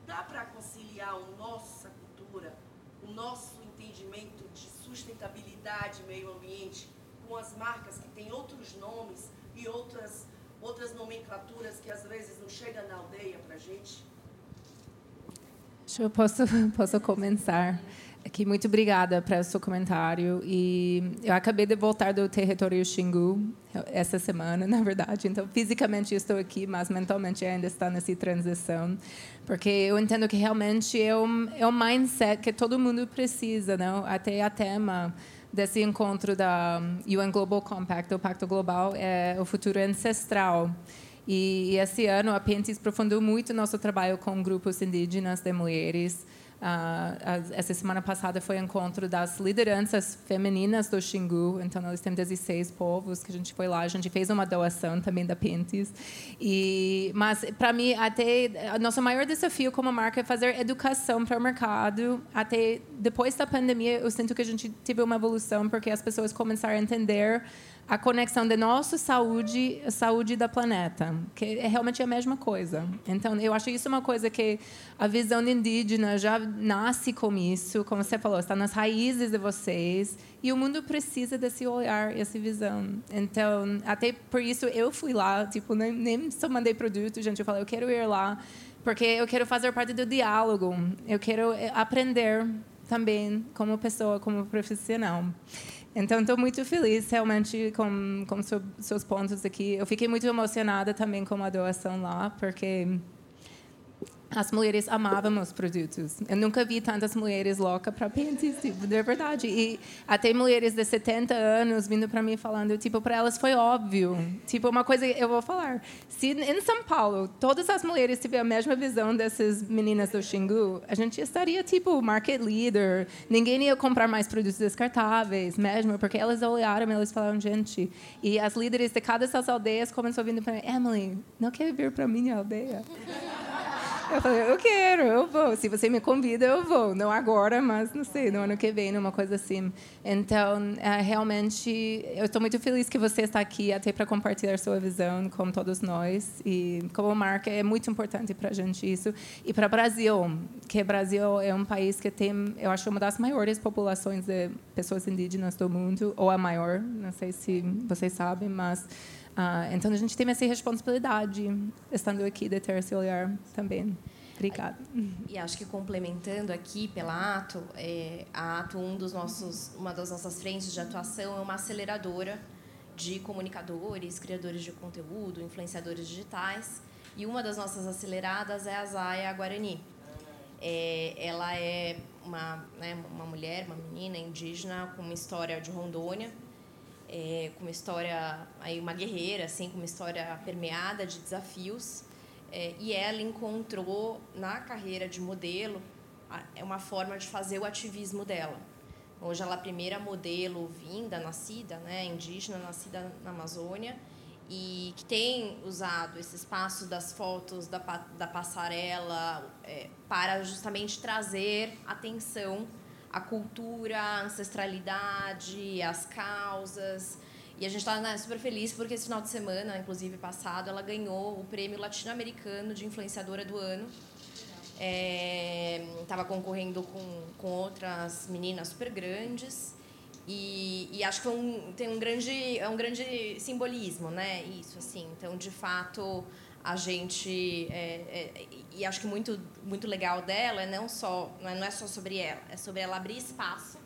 Dá para conciliar a nossa cultura, o nosso entendimento de sustentabilidade, meio ambiente, com as marcas que têm outros nomes e outras, outras nomenclaturas que às vezes não chegam na aldeia para a gente? Eu posso, posso começar. Aqui, muito obrigada pelo seu comentário. E eu acabei de voltar do território Xingu essa semana, na verdade. Então, fisicamente estou aqui, mas mentalmente ainda está nessa transição, porque eu entendo que realmente é um, é um mindset que todo mundo precisa, não? Até a tema desse encontro da UN Global Compact, o Pacto Global, é o futuro ancestral. E, esse ano a Pentis aprofundou muito nosso trabalho com grupos indígenas de mulheres. Uh, essa semana passada foi o encontro das lideranças femininas do Xingu. Então, nós temos 16 povos que a gente foi lá. A gente fez uma doação também da Pentis. E, mas, para mim, até nosso maior desafio como marca é fazer educação para o mercado. Até depois da pandemia, eu sinto que a gente teve uma evolução, porque as pessoas começaram a entender a conexão de nossa saúde saúde da planeta, que é realmente a mesma coisa. Então, eu acho isso uma coisa que a visão indígena já nasce com isso, como você falou, está nas raízes de vocês, e o mundo precisa desse olhar, essa visão. Então, até por isso eu fui lá, tipo, nem, nem só mandei produto, gente, eu falei, eu quero ir lá, porque eu quero fazer parte do diálogo, eu quero eh, aprender também como pessoa, como profissional. Então, estou muito feliz realmente com, com seus pontos aqui. Eu fiquei muito emocionada também com a doação lá, porque as mulheres amavam os produtos. Eu nunca vi tantas mulheres loucas para pentes, tipo, de verdade. E até mulheres de 70 anos vindo para mim falando, tipo, para elas foi óbvio. Tipo, uma coisa eu vou falar. Se em São Paulo todas as mulheres tivessem a mesma visão dessas meninas do Xingu, a gente estaria, tipo, market leader. Ninguém ia comprar mais produtos descartáveis, mesmo, porque elas olharam e elas falaram, gente. E as líderes de cada dessas aldeias começaram vindo para mim, Emily, não quer vir para minha aldeia? Eu falei, eu quero, eu vou. Se você me convida, eu vou. Não agora, mas não sei, no ano que vem, uma coisa assim. Então, é, realmente, eu estou muito feliz que você está aqui até para compartilhar sua visão com todos nós. E como marca, é muito importante para a gente isso. E para o Brasil, que o Brasil é um país que tem, eu acho, uma das maiores populações de pessoas indígenas do mundo, ou a maior, não sei se vocês sabem, mas ah, então a gente tem essa responsabilidade, estando aqui, de ter esse olhar também. Obrigada. E acho que complementando aqui pela Ato, é, a Ato, um dos nossos, uma das nossas frentes de atuação é uma aceleradora de comunicadores, criadores de conteúdo, influenciadores digitais. E uma das nossas aceleradas é a Zaya Guarani. É, ela é uma, né, uma mulher, uma menina indígena com uma história de Rondônia, é, com uma história, aí uma guerreira, assim, com uma história permeada de desafios. É, e ela encontrou na carreira de modelo é uma forma de fazer o ativismo dela. Hoje ela é a primeira modelo vinda, nascida, né, indígena, nascida na Amazônia, e que tem usado esse espaço das fotos da, da passarela é, para justamente trazer atenção a cultura, a ancestralidade, as causas. E a gente está né, super feliz porque esse final de semana, inclusive passado, ela ganhou o prêmio latino-americano de influenciadora do ano. Estava é, concorrendo com, com outras meninas super grandes. E, e acho que um, tem um grande, é um grande simbolismo, né? Isso, assim. Então, de fato, a gente é, é, e acho que muito muito legal dela é não só não é, é só sobre ela é sobre ela abrir espaço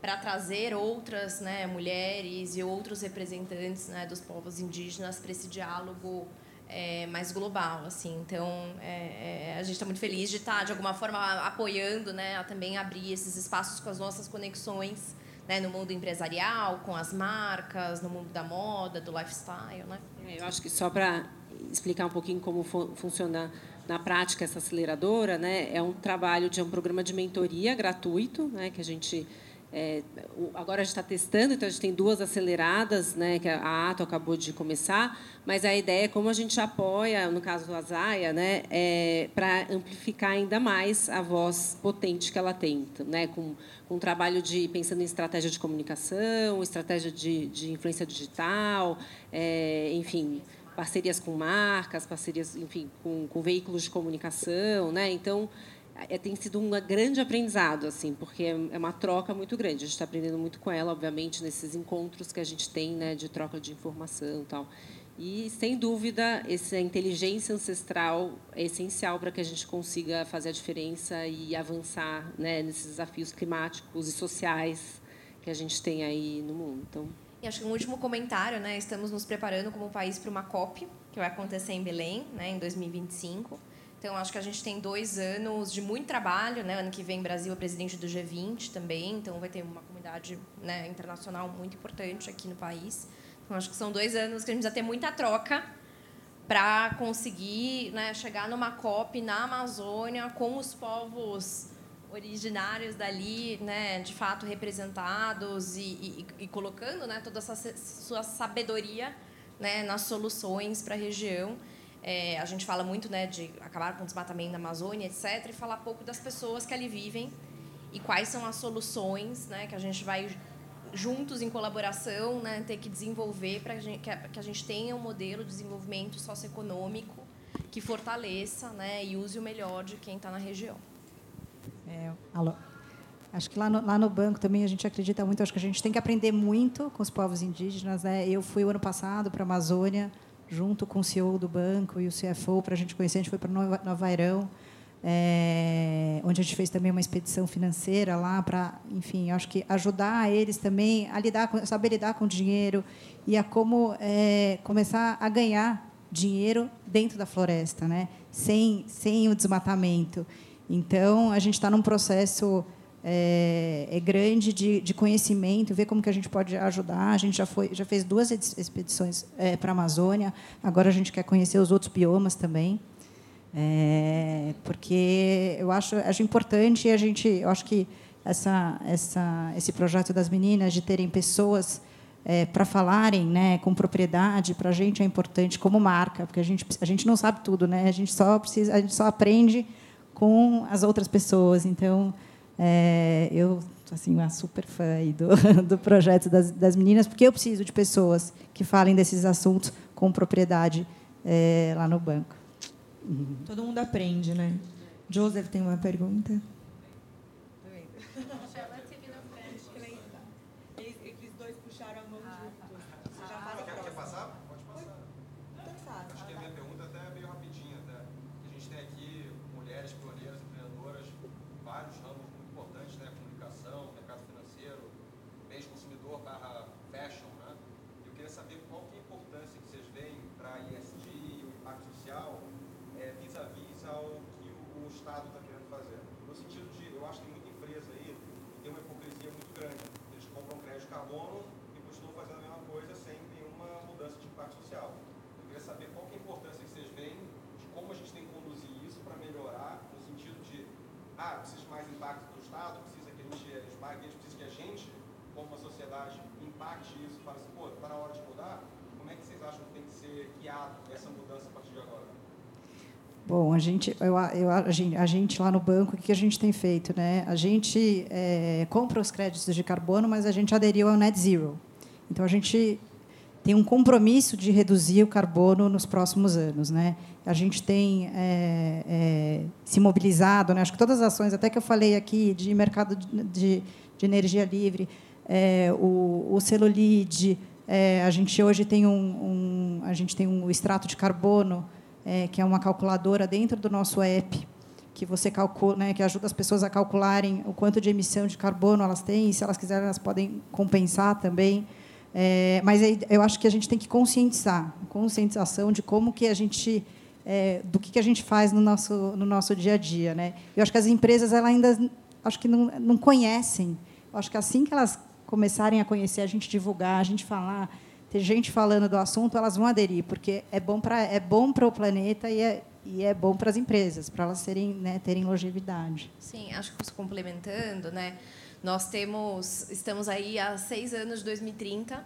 para trazer outras né mulheres e outros representantes né, dos povos indígenas para esse diálogo é, mais global, assim. Então, é, é, a gente está muito feliz de estar, tá, de alguma forma, apoiando, né, a também abrir esses espaços com as nossas conexões, né, no mundo empresarial, com as marcas, no mundo da moda, do lifestyle, né? Eu acho que só para explicar um pouquinho como fu funciona na prática essa aceleradora, né, é um trabalho de um programa de mentoria gratuito, né, que a gente é, agora a gente está testando, então a gente tem duas aceleradas, né, que a Ato acabou de começar, mas a ideia é como a gente apoia, no caso do Azaia, né, é, para amplificar ainda mais a voz potente que ela tem, né, com, com um trabalho de pensando em estratégia de comunicação, estratégia de, de influência digital, é, enfim, parcerias com marcas, parcerias, enfim, com, com veículos de comunicação, né, então é, tem sido um grande aprendizado, assim, porque é, é uma troca muito grande. A gente está aprendendo muito com ela, obviamente, nesses encontros que a gente tem, né, de troca de informação, e tal. E sem dúvida, essa inteligência ancestral é essencial para que a gente consiga fazer a diferença e avançar, né, nesses desafios climáticos e sociais que a gente tem aí no mundo. Então, e acho que um último comentário, né? Estamos nos preparando como país para uma COP que vai acontecer em Belém, né, em 2025. Então, acho que a gente tem dois anos de muito trabalho. Né? Ano que vem, Brasil é presidente do G20 também, então vai ter uma comunidade né, internacional muito importante aqui no país. Então, acho que são dois anos que a gente precisa ter muita troca para conseguir né, chegar numa COP na Amazônia com os povos originários dali, né, de fato representados e, e, e colocando né, toda essa sua sabedoria né, nas soluções para a região. É, a gente fala muito né, de acabar com o desmatamento na Amazônia, etc., e falar pouco das pessoas que ali vivem e quais são as soluções né, que a gente vai juntos em colaboração né, ter que desenvolver para que, a, gente tenha um modelo de desenvolvimento socioeconômico que fortaleça né, e use o melhor de quem está na região. É. Acho que lá no, lá no banco também a gente acredita muito. Acho que a gente tem que aprender muito com os povos indígenas. Né? Eu fui o ano passado para a Amazônia junto com o CEO do banco e o CFO para a gente conhecer. A gente foi para Nova Airão, é, onde a gente fez também uma expedição financeira lá para, enfim, acho que ajudar eles também a lidar, com, saber lidar com o dinheiro e a como é, começar a ganhar dinheiro dentro da floresta, né? Sem sem o desmatamento. Então a gente está num processo é, é grande de, de, conhecimento, ver como que a gente pode ajudar. A gente já foi, já fez duas expedições é, para a Amazônia. Agora a gente quer conhecer os outros biomas também, é, porque eu acho, acho importante. A gente, eu acho que essa, essa, esse projeto das meninas de terem pessoas é, para falarem né, com propriedade, para a gente é importante como marca, porque a gente, a gente não sabe tudo, né? A gente só precisa, a gente só aprende com as outras pessoas. Então é, eu assim uma super fã do, do projeto das, das meninas, porque eu preciso de pessoas que falem desses assuntos com propriedade é, lá no banco. Todo mundo aprende, né? Joseph tem uma pergunta. Bom, a gente, eu, eu, a, gente, a gente lá no banco, o que a gente tem feito? Né? A gente é, compra os créditos de carbono, mas a gente aderiu ao Net Zero. Então, a gente tem um compromisso de reduzir o carbono nos próximos anos. Né? A gente tem é, é, se mobilizado, né? acho que todas as ações, até que eu falei aqui, de mercado de, de energia livre, é, o, o celulite, é, a gente hoje tem um, um, a gente tem um extrato de carbono é, que é uma calculadora dentro do nosso app, que você calcula, né, que ajuda as pessoas a calcularem o quanto de emissão de carbono elas têm, e se elas quiserem elas podem compensar também. É, mas eu acho que a gente tem que conscientizar, conscientização de como que a gente, é, do que, que a gente faz no nosso no nosso dia a dia, né? Eu acho que as empresas elas ainda acho que não, não conhecem. Eu acho que assim que elas começarem a conhecer, a gente divulgar, a gente falar, ter gente falando do assunto, elas vão aderir, porque é bom para é bom o planeta e é e é bom para as empresas, para elas serem, né, terem longevidade. Sim, acho que complementando, né? Nós temos, estamos aí há seis anos de 2030,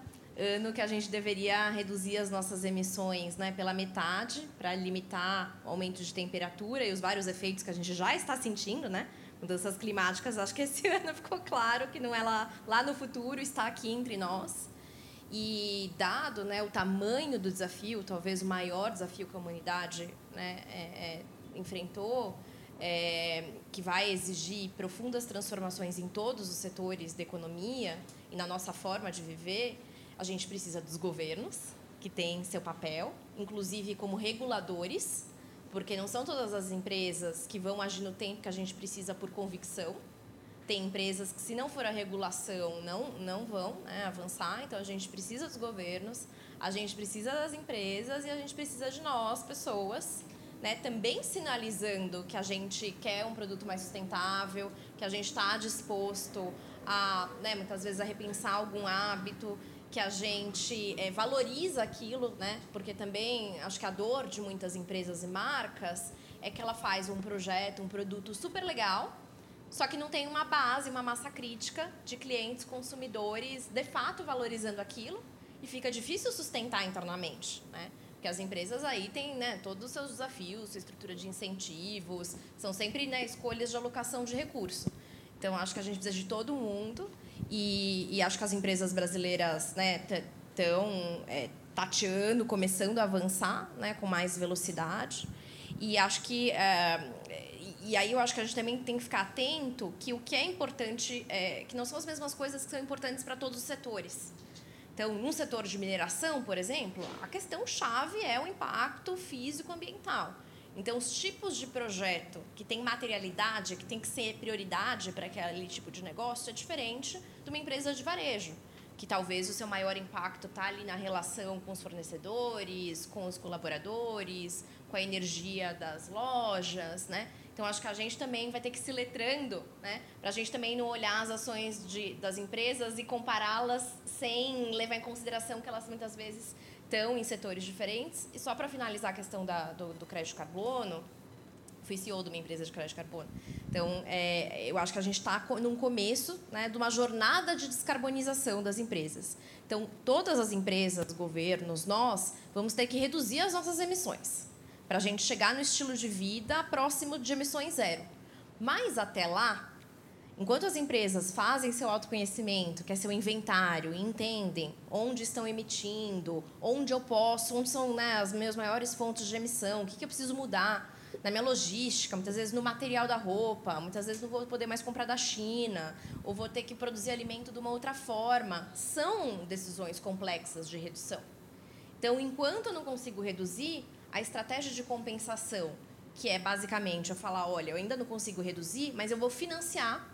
ano que a gente deveria reduzir as nossas emissões, né, pela metade, para limitar o aumento de temperatura e os vários efeitos que a gente já está sentindo, né? Mudanças climáticas, acho que esse ano ficou claro que não é lá, lá no futuro, está aqui entre nós. E dado né, o tamanho do desafio, talvez o maior desafio que a humanidade né, é, é, enfrentou, é, que vai exigir profundas transformações em todos os setores da economia e na nossa forma de viver, a gente precisa dos governos, que têm seu papel, inclusive como reguladores, porque não são todas as empresas que vão agir no tempo que a gente precisa por convicção tem empresas que, se não for a regulação, não, não vão né, avançar. Então, a gente precisa dos governos, a gente precisa das empresas e a gente precisa de nós, pessoas, né, também sinalizando que a gente quer um produto mais sustentável, que a gente está disposto a, né, muitas vezes, a repensar algum hábito, que a gente é, valoriza aquilo, né, porque também acho que a dor de muitas empresas e marcas é que ela faz um projeto, um produto super legal, só que não tem uma base, uma massa crítica de clientes, consumidores, de fato valorizando aquilo e fica difícil sustentar internamente, né? Porque as empresas aí têm né, todos os seus desafios, estrutura de incentivos, são sempre né, escolhas de alocação de recurso. Então, acho que a gente precisa de todo mundo e, e acho que as empresas brasileiras estão né, é, tateando, começando a avançar né, com mais velocidade. E acho que é, e aí eu acho que a gente também tem que ficar atento que o que é importante, é, que não são as mesmas coisas que são importantes para todos os setores. Então, num setor de mineração, por exemplo, a questão chave é o impacto físico-ambiental. Então, os tipos de projeto que tem materialidade, que tem que ser prioridade para aquele tipo de negócio, é diferente de uma empresa de varejo, que talvez o seu maior impacto está ali na relação com os fornecedores, com os colaboradores, com a energia das lojas, né? Então, acho que a gente também vai ter que se letrando, né? Para a gente também não olhar as ações de, das empresas e compará-las sem levar em consideração que elas muitas vezes estão em setores diferentes. E só para finalizar a questão da, do, do crédito carbono, fui CEO de uma empresa de crédito carbono. Então, é, eu acho que a gente está num começo né, de uma jornada de descarbonização das empresas. Então, todas as empresas, governos, nós, vamos ter que reduzir as nossas emissões para a gente chegar no estilo de vida próximo de emissões zero. Mas até lá, enquanto as empresas fazem seu autoconhecimento, que é seu inventário, e entendem onde estão emitindo, onde eu posso, onde são né, as minhas maiores fontes de emissão, o que, que eu preciso mudar na minha logística, muitas vezes no material da roupa, muitas vezes não vou poder mais comprar da China, ou vou ter que produzir alimento de uma outra forma. São decisões complexas de redução. Então, enquanto eu não consigo reduzir, a estratégia de compensação, que é basicamente eu falar, olha, eu ainda não consigo reduzir, mas eu vou financiar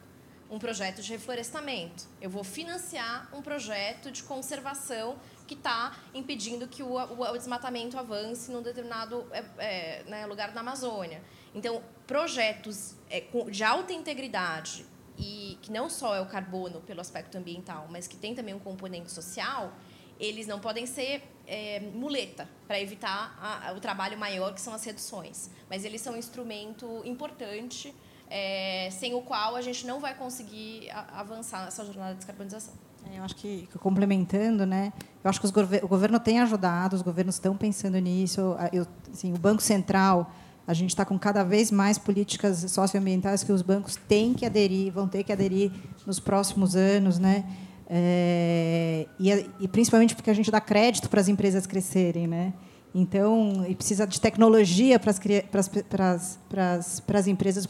um projeto de reflorestamento. Eu vou financiar um projeto de conservação que está impedindo que o, o, o, desmatamento avance num determinado é, é, né, lugar da Amazônia. Então, projetos é, de alta integridade e que não só é o carbono pelo aspecto ambiental, mas que tem também um componente social, eles não podem ser é, muleta para evitar a, a, o trabalho maior, que são as reduções. Mas eles são um instrumento importante, é, sem o qual a gente não vai conseguir a, avançar nessa jornada de descarbonização. É, eu acho que, complementando, né? Eu acho que gover o governo tem ajudado, os governos estão pensando nisso. Eu, assim, o Banco Central, a gente está com cada vez mais políticas socioambientais que os bancos têm que aderir, vão ter que aderir nos próximos anos, né? É, e, e, principalmente porque a gente dá crédito para as empresas crescerem, né? Então, e precisa de tecnologia para as, para as, para as, para as empresas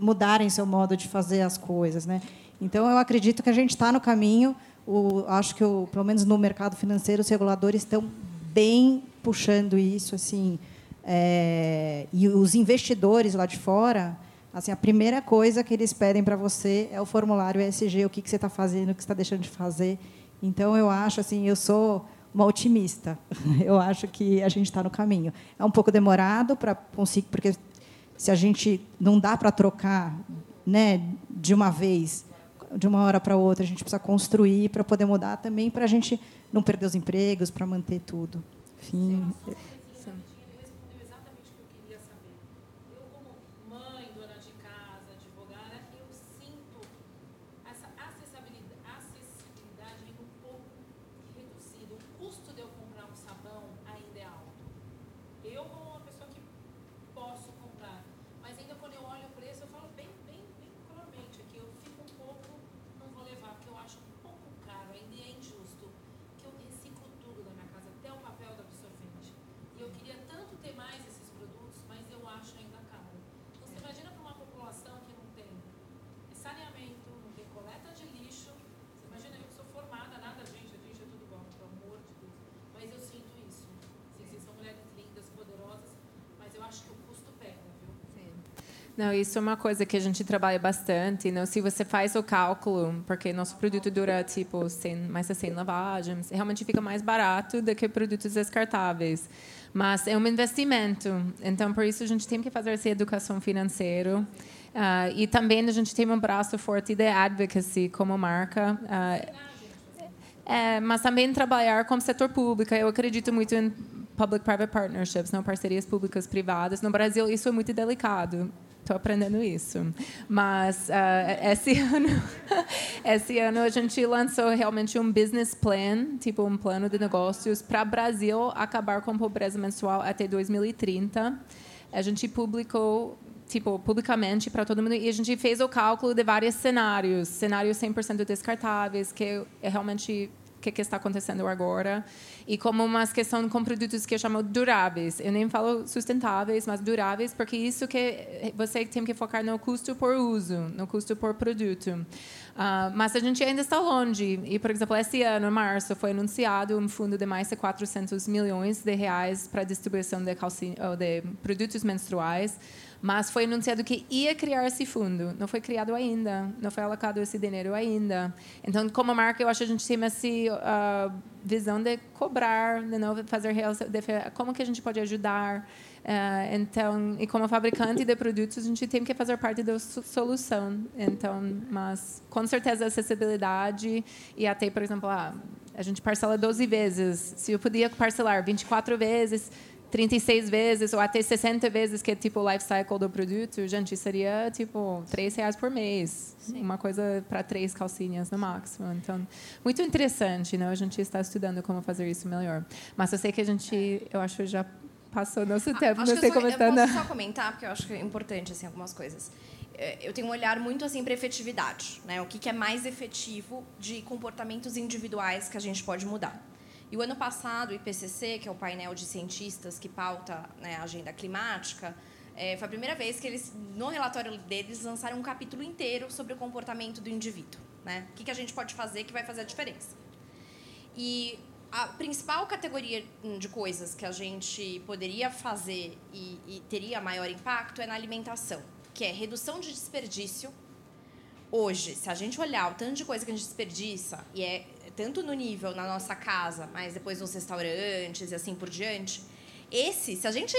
mudarem seu modo de fazer as coisas, né? Então, eu acredito que a gente está no caminho. O, acho que, o, pelo menos no mercado financeiro, os reguladores estão bem puxando isso, assim. É, e os investidores lá de fora Assim, a primeira coisa que eles pedem para você é o formulário ESG, o que, que você está fazendo, o que você está deixando de fazer. Então, eu acho assim, eu sou uma otimista. Eu acho que a gente está no caminho. É um pouco demorado para conseguir, porque se a gente não dá para trocar, né, de uma vez, de uma hora para outra, a gente precisa construir para poder mudar também, para a gente não perder os empregos, para manter tudo. Enfim. Não, isso é uma coisa que a gente trabalha bastante. Não? Se você faz o cálculo, porque nosso produto dura tipo 100, mais de 100 lavagens, realmente fica mais barato do que produtos descartáveis. Mas é um investimento, então por isso a gente tem que fazer essa educação financeira. Uh, e também a gente tem um braço forte de advocacy como marca. Uh, é, mas também trabalhar com o setor público. Eu acredito muito em public-private partnerships, não parcerias públicas privadas. No Brasil isso é muito delicado. Estou aprendendo isso. Mas uh, esse ano, esse ano a gente lançou realmente um business plan, tipo um plano de negócios para o Brasil acabar com a pobreza menstrual até 2030. A gente publicou tipo publicamente para todo mundo e a gente fez o cálculo de vários cenários, cenários 100% descartáveis, que é realmente que, que está acontecendo agora e como uma questão com produtos que eu chamo duráveis. Eu nem falo sustentáveis, mas duráveis, porque isso que você tem que focar no custo por uso, no custo por produto. Uh, mas a gente ainda está longe. E, por exemplo, esse ano, em março, foi anunciado um fundo de mais de 400 milhões de reais para a distribuição de, de produtos menstruais mas foi anunciado que ia criar esse fundo. Não foi criado ainda. Não foi alocado esse dinheiro ainda. Então, como marca, eu acho que a gente tem essa uh, visão de cobrar, de fazer de, como que a gente pode ajudar. Uh, então, e como fabricante de produtos, a gente tem que fazer parte da solução. Então, mas com certeza acessibilidade e até, por exemplo, ah, a gente parcela 12 vezes. Se eu podia parcelar 24 vezes, 36 vezes ou até 60 vezes, que é tipo o life cycle do produto, gente, seria tipo 3 reais por mês. Sim. Uma coisa para três calcinhas no máximo. Então, muito interessante, né? A gente está estudando como fazer isso melhor. Mas eu sei que a gente, eu acho já passou nosso ah, tempo. Não sei como está. Eu posso só comentar, porque eu acho que é importante assim, algumas coisas. É, eu tenho um olhar muito assim para efetividade, né? O que é mais efetivo de comportamentos individuais que a gente pode mudar. E o ano passado, o IPCC, que é o painel de cientistas que pauta né, a agenda climática, é, foi a primeira vez que eles, no relatório deles, lançaram um capítulo inteiro sobre o comportamento do indivíduo. Né? O que, que a gente pode fazer que vai fazer a diferença. E a principal categoria de coisas que a gente poderia fazer e, e teria maior impacto é na alimentação, que é redução de desperdício. Hoje, se a gente olhar o tanto de coisa que a gente desperdiça, e é tanto no nível na nossa casa, mas depois nos restaurantes e assim por diante. Esse, se a gente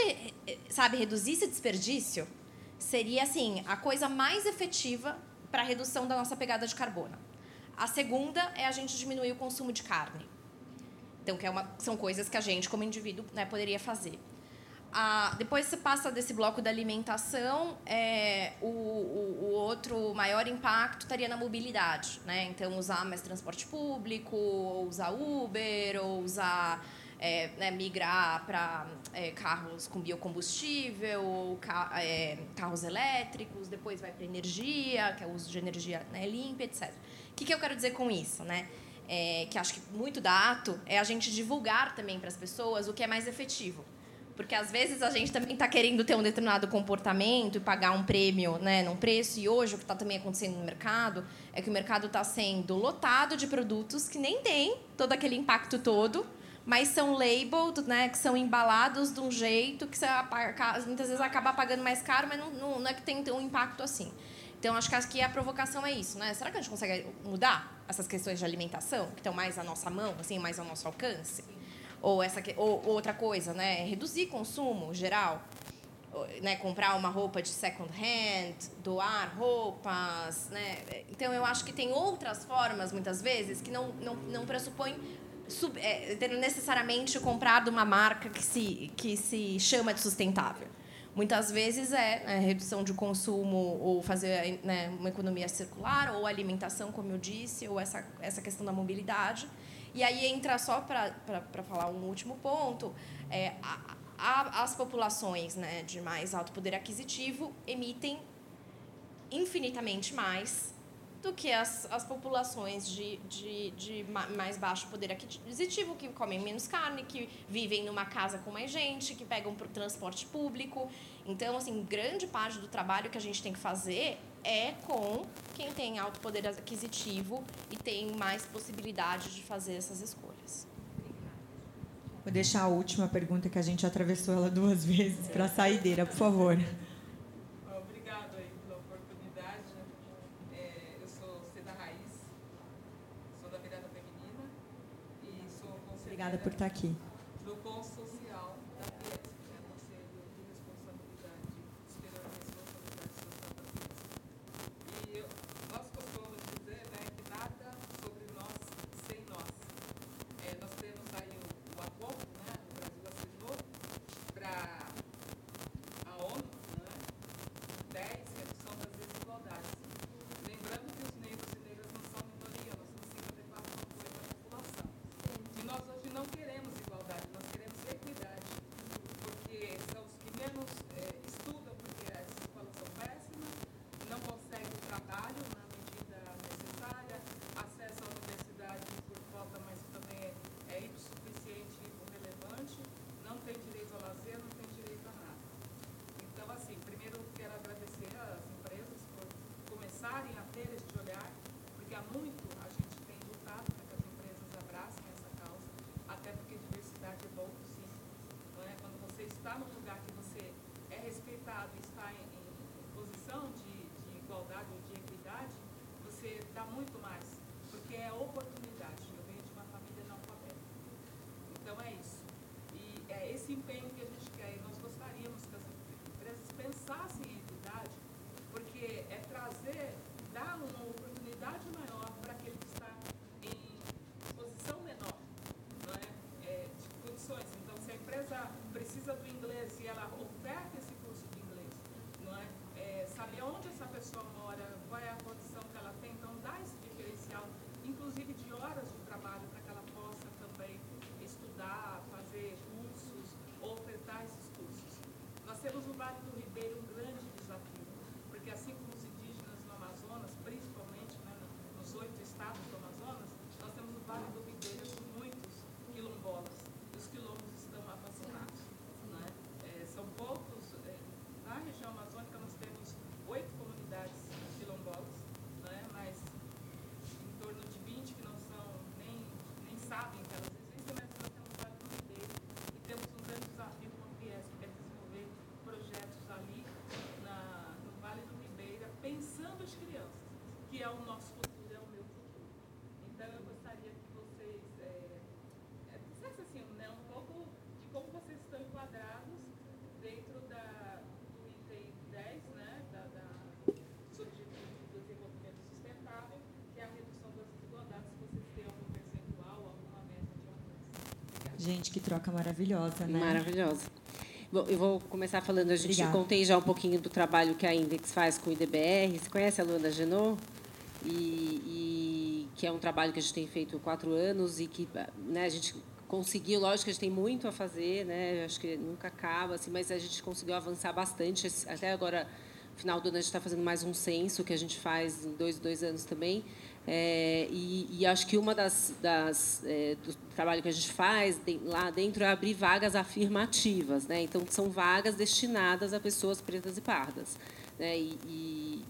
sabe reduzir esse desperdício, seria assim a coisa mais efetiva para a redução da nossa pegada de carbono. A segunda é a gente diminuir o consumo de carne. Então, que é uma, são coisas que a gente, como indivíduo, né, poderia fazer. Ah, depois você passa desse bloco da alimentação, é, o, o, o, outro maior impacto estaria na mobilidade. Né? Então, usar mais transporte público, ou usar Uber, ou usar, é, né, migrar para é, carros com biocombustível, ou ca, é, carros elétricos, depois vai para energia, que é o uso de energia né, limpa, etc. O que, que eu quero dizer com isso? Né? É, que acho que muito da ato é a gente divulgar também para as pessoas o que é mais efetivo. Porque às vezes a gente também está querendo ter um determinado comportamento e pagar um prêmio né, num preço. E hoje o que está também acontecendo no mercado é que o mercado está sendo lotado de produtos que nem tem todo aquele impacto todo, mas são labeled, né, que são embalados de um jeito que você muitas vezes acaba pagando mais caro, mas não, não, não é que tem um impacto assim. Então, acho que aqui a provocação é isso, né? Será que a gente consegue mudar essas questões de alimentação, que estão mais à nossa mão, assim, mais ao nosso alcance? Ou, essa, ou, ou outra coisa, né? Reduzir consumo geral. Né, comprar uma roupa de second hand, doar roupas, né? Então eu acho que tem outras formas muitas vezes que não não, não pressupõem sub, é, necessariamente comprado uma marca que se que se chama de sustentável. Muitas vezes é né, redução de consumo ou fazer né, uma economia circular ou alimentação, como eu disse, ou essa, essa questão da mobilidade. E aí entra só para falar um último ponto, é, a, a, as populações né, de mais alto poder aquisitivo emitem infinitamente mais do que as, as populações de, de, de mais baixo poder aquisitivo, que comem menos carne, que vivem numa casa com mais gente, que pegam para o transporte público. Então, assim, grande parte do trabalho que a gente tem que fazer é com quem tem alto poder aquisitivo e tem mais possibilidade de fazer essas escolhas. Vou deixar a última pergunta que a gente atravessou ela duas vezes para a saideira, por favor. Obrigada por estar aqui. keep paying Gente, que troca maravilhosa, né? Maravilhosa. Bom, eu vou começar falando, a gente Obrigada. contei já um pouquinho do trabalho que a Index faz com o IDBR. Você conhece a Luana Genot? E, e, que é um trabalho que a gente tem feito há quatro anos e que né, a gente conseguiu, lógico que a gente tem muito a fazer, né? Acho que nunca acaba, assim, mas a gente conseguiu avançar bastante. Até agora, no final do ano, a gente está fazendo mais um censo que a gente faz em dois, dois anos também. É, e, e, acho que uma das, das é, do trabalho que a gente faz de, lá dentro é abrir vagas afirmativas, né? Então são vagas destinadas a pessoas pretas e pardas, né? E, e,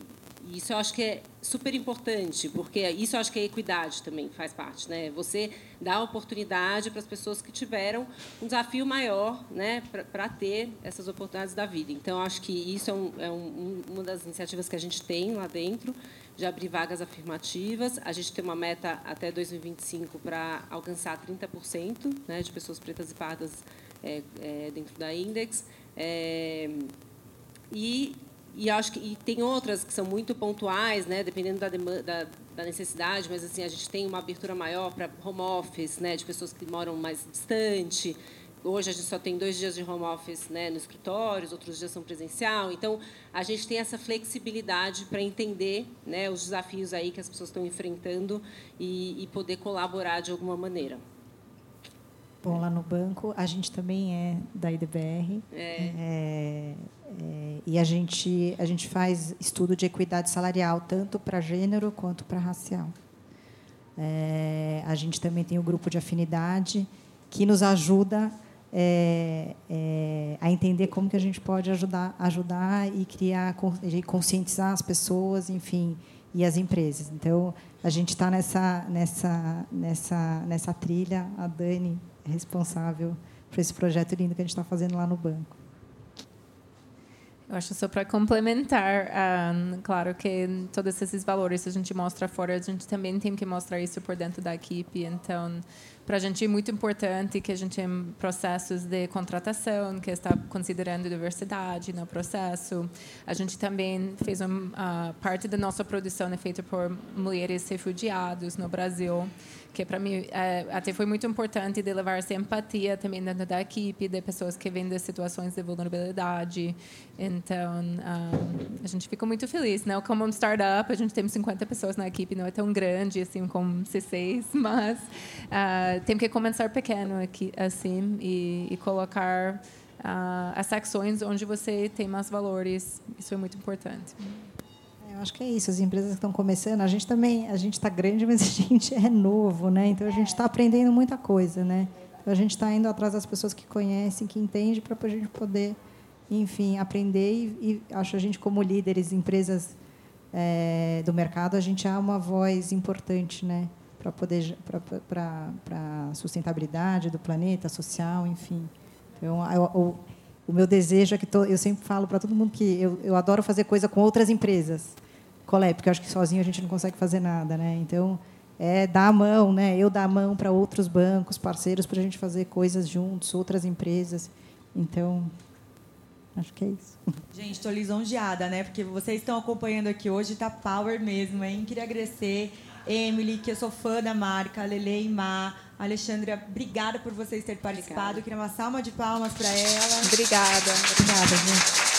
isso eu acho que é super importante, porque isso eu acho que é equidade também faz parte, né? Você dá oportunidade para as pessoas que tiveram um desafio maior, né, para ter essas oportunidades da vida. Então, acho que isso é, um, é um, uma das iniciativas que a gente tem lá dentro de abrir vagas afirmativas. A gente tem uma meta até 2025 para alcançar 30% né, de pessoas pretas e pardas é, é, dentro da Index. É, e, e acho que e tem outras que são muito pontuais, né, dependendo da, demanda, da, da necessidade, mas assim a gente tem uma abertura maior para home office, né, de pessoas que moram mais distante. Hoje a gente só tem dois dias de home office né, no escritório, outros dias são presencial. Então, a gente tem essa flexibilidade para entender né, os desafios aí que as pessoas estão enfrentando e, e poder colaborar de alguma maneira. Bom, lá no banco, a gente também é da IDBR. É. É, é, e a gente, a gente faz estudo de equidade salarial, tanto para gênero quanto para racial. É, a gente também tem o grupo de afinidade, que nos ajuda é, é, a entender como que a gente pode ajudar, ajudar e criar, conscientizar as pessoas, enfim, e as empresas. Então, a gente está nessa, nessa, nessa, nessa trilha. A Dani é responsável por esse projeto lindo que a gente está fazendo lá no banco. Eu acho só para complementar, um, claro que todos esses valores a gente mostra fora, a gente também tem que mostrar isso por dentro da equipe. Então, para a gente é muito importante que a gente tenha processos de contratação que está considerando diversidade no processo. A gente também fez uma parte da nossa produção é feita por mulheres refugiadas no Brasil que para mim é, até foi muito importante de levar essa empatia também dentro da equipe de pessoas que vêm de situações de vulnerabilidade. Então um, a gente ficou muito feliz não como um startup a gente tem 50 pessoas na equipe não é tão grande assim como C6 mas uh, tem que começar pequeno aqui assim e, e colocar uh, as ações onde você tem mais valores. Isso é muito importante eu acho que é isso. As empresas que estão começando, a gente também, a gente está grande, mas a gente é novo, né? Então a gente está aprendendo muita coisa, né? Então, a gente está indo atrás das pessoas que conhecem, que entendem, para a gente poder, enfim, aprender. E, e acho a gente como líderes, empresas é, do mercado, a gente há uma voz importante, né? Para poder para sustentabilidade do planeta, social, enfim. Então, eu, eu, o meu desejo é que eu sempre falo para todo mundo que eu, eu adoro fazer coisa com outras empresas colé, porque eu acho que sozinho a gente não consegue fazer nada, né? Então, é dar a mão, né? Eu dar a mão para outros bancos, parceiros, para a gente fazer coisas juntos, outras empresas. Então, acho que é isso. Gente, estou lisonjeada, né? Porque vocês estão acompanhando aqui hoje, tá power mesmo, hein? Queria agradecer Emily, que eu sou fã da marca, Lele e Má, Alexandra, obrigada por vocês terem participado. Obrigada. Queria uma salva de palmas para ela. Obrigada. Obrigada, gente.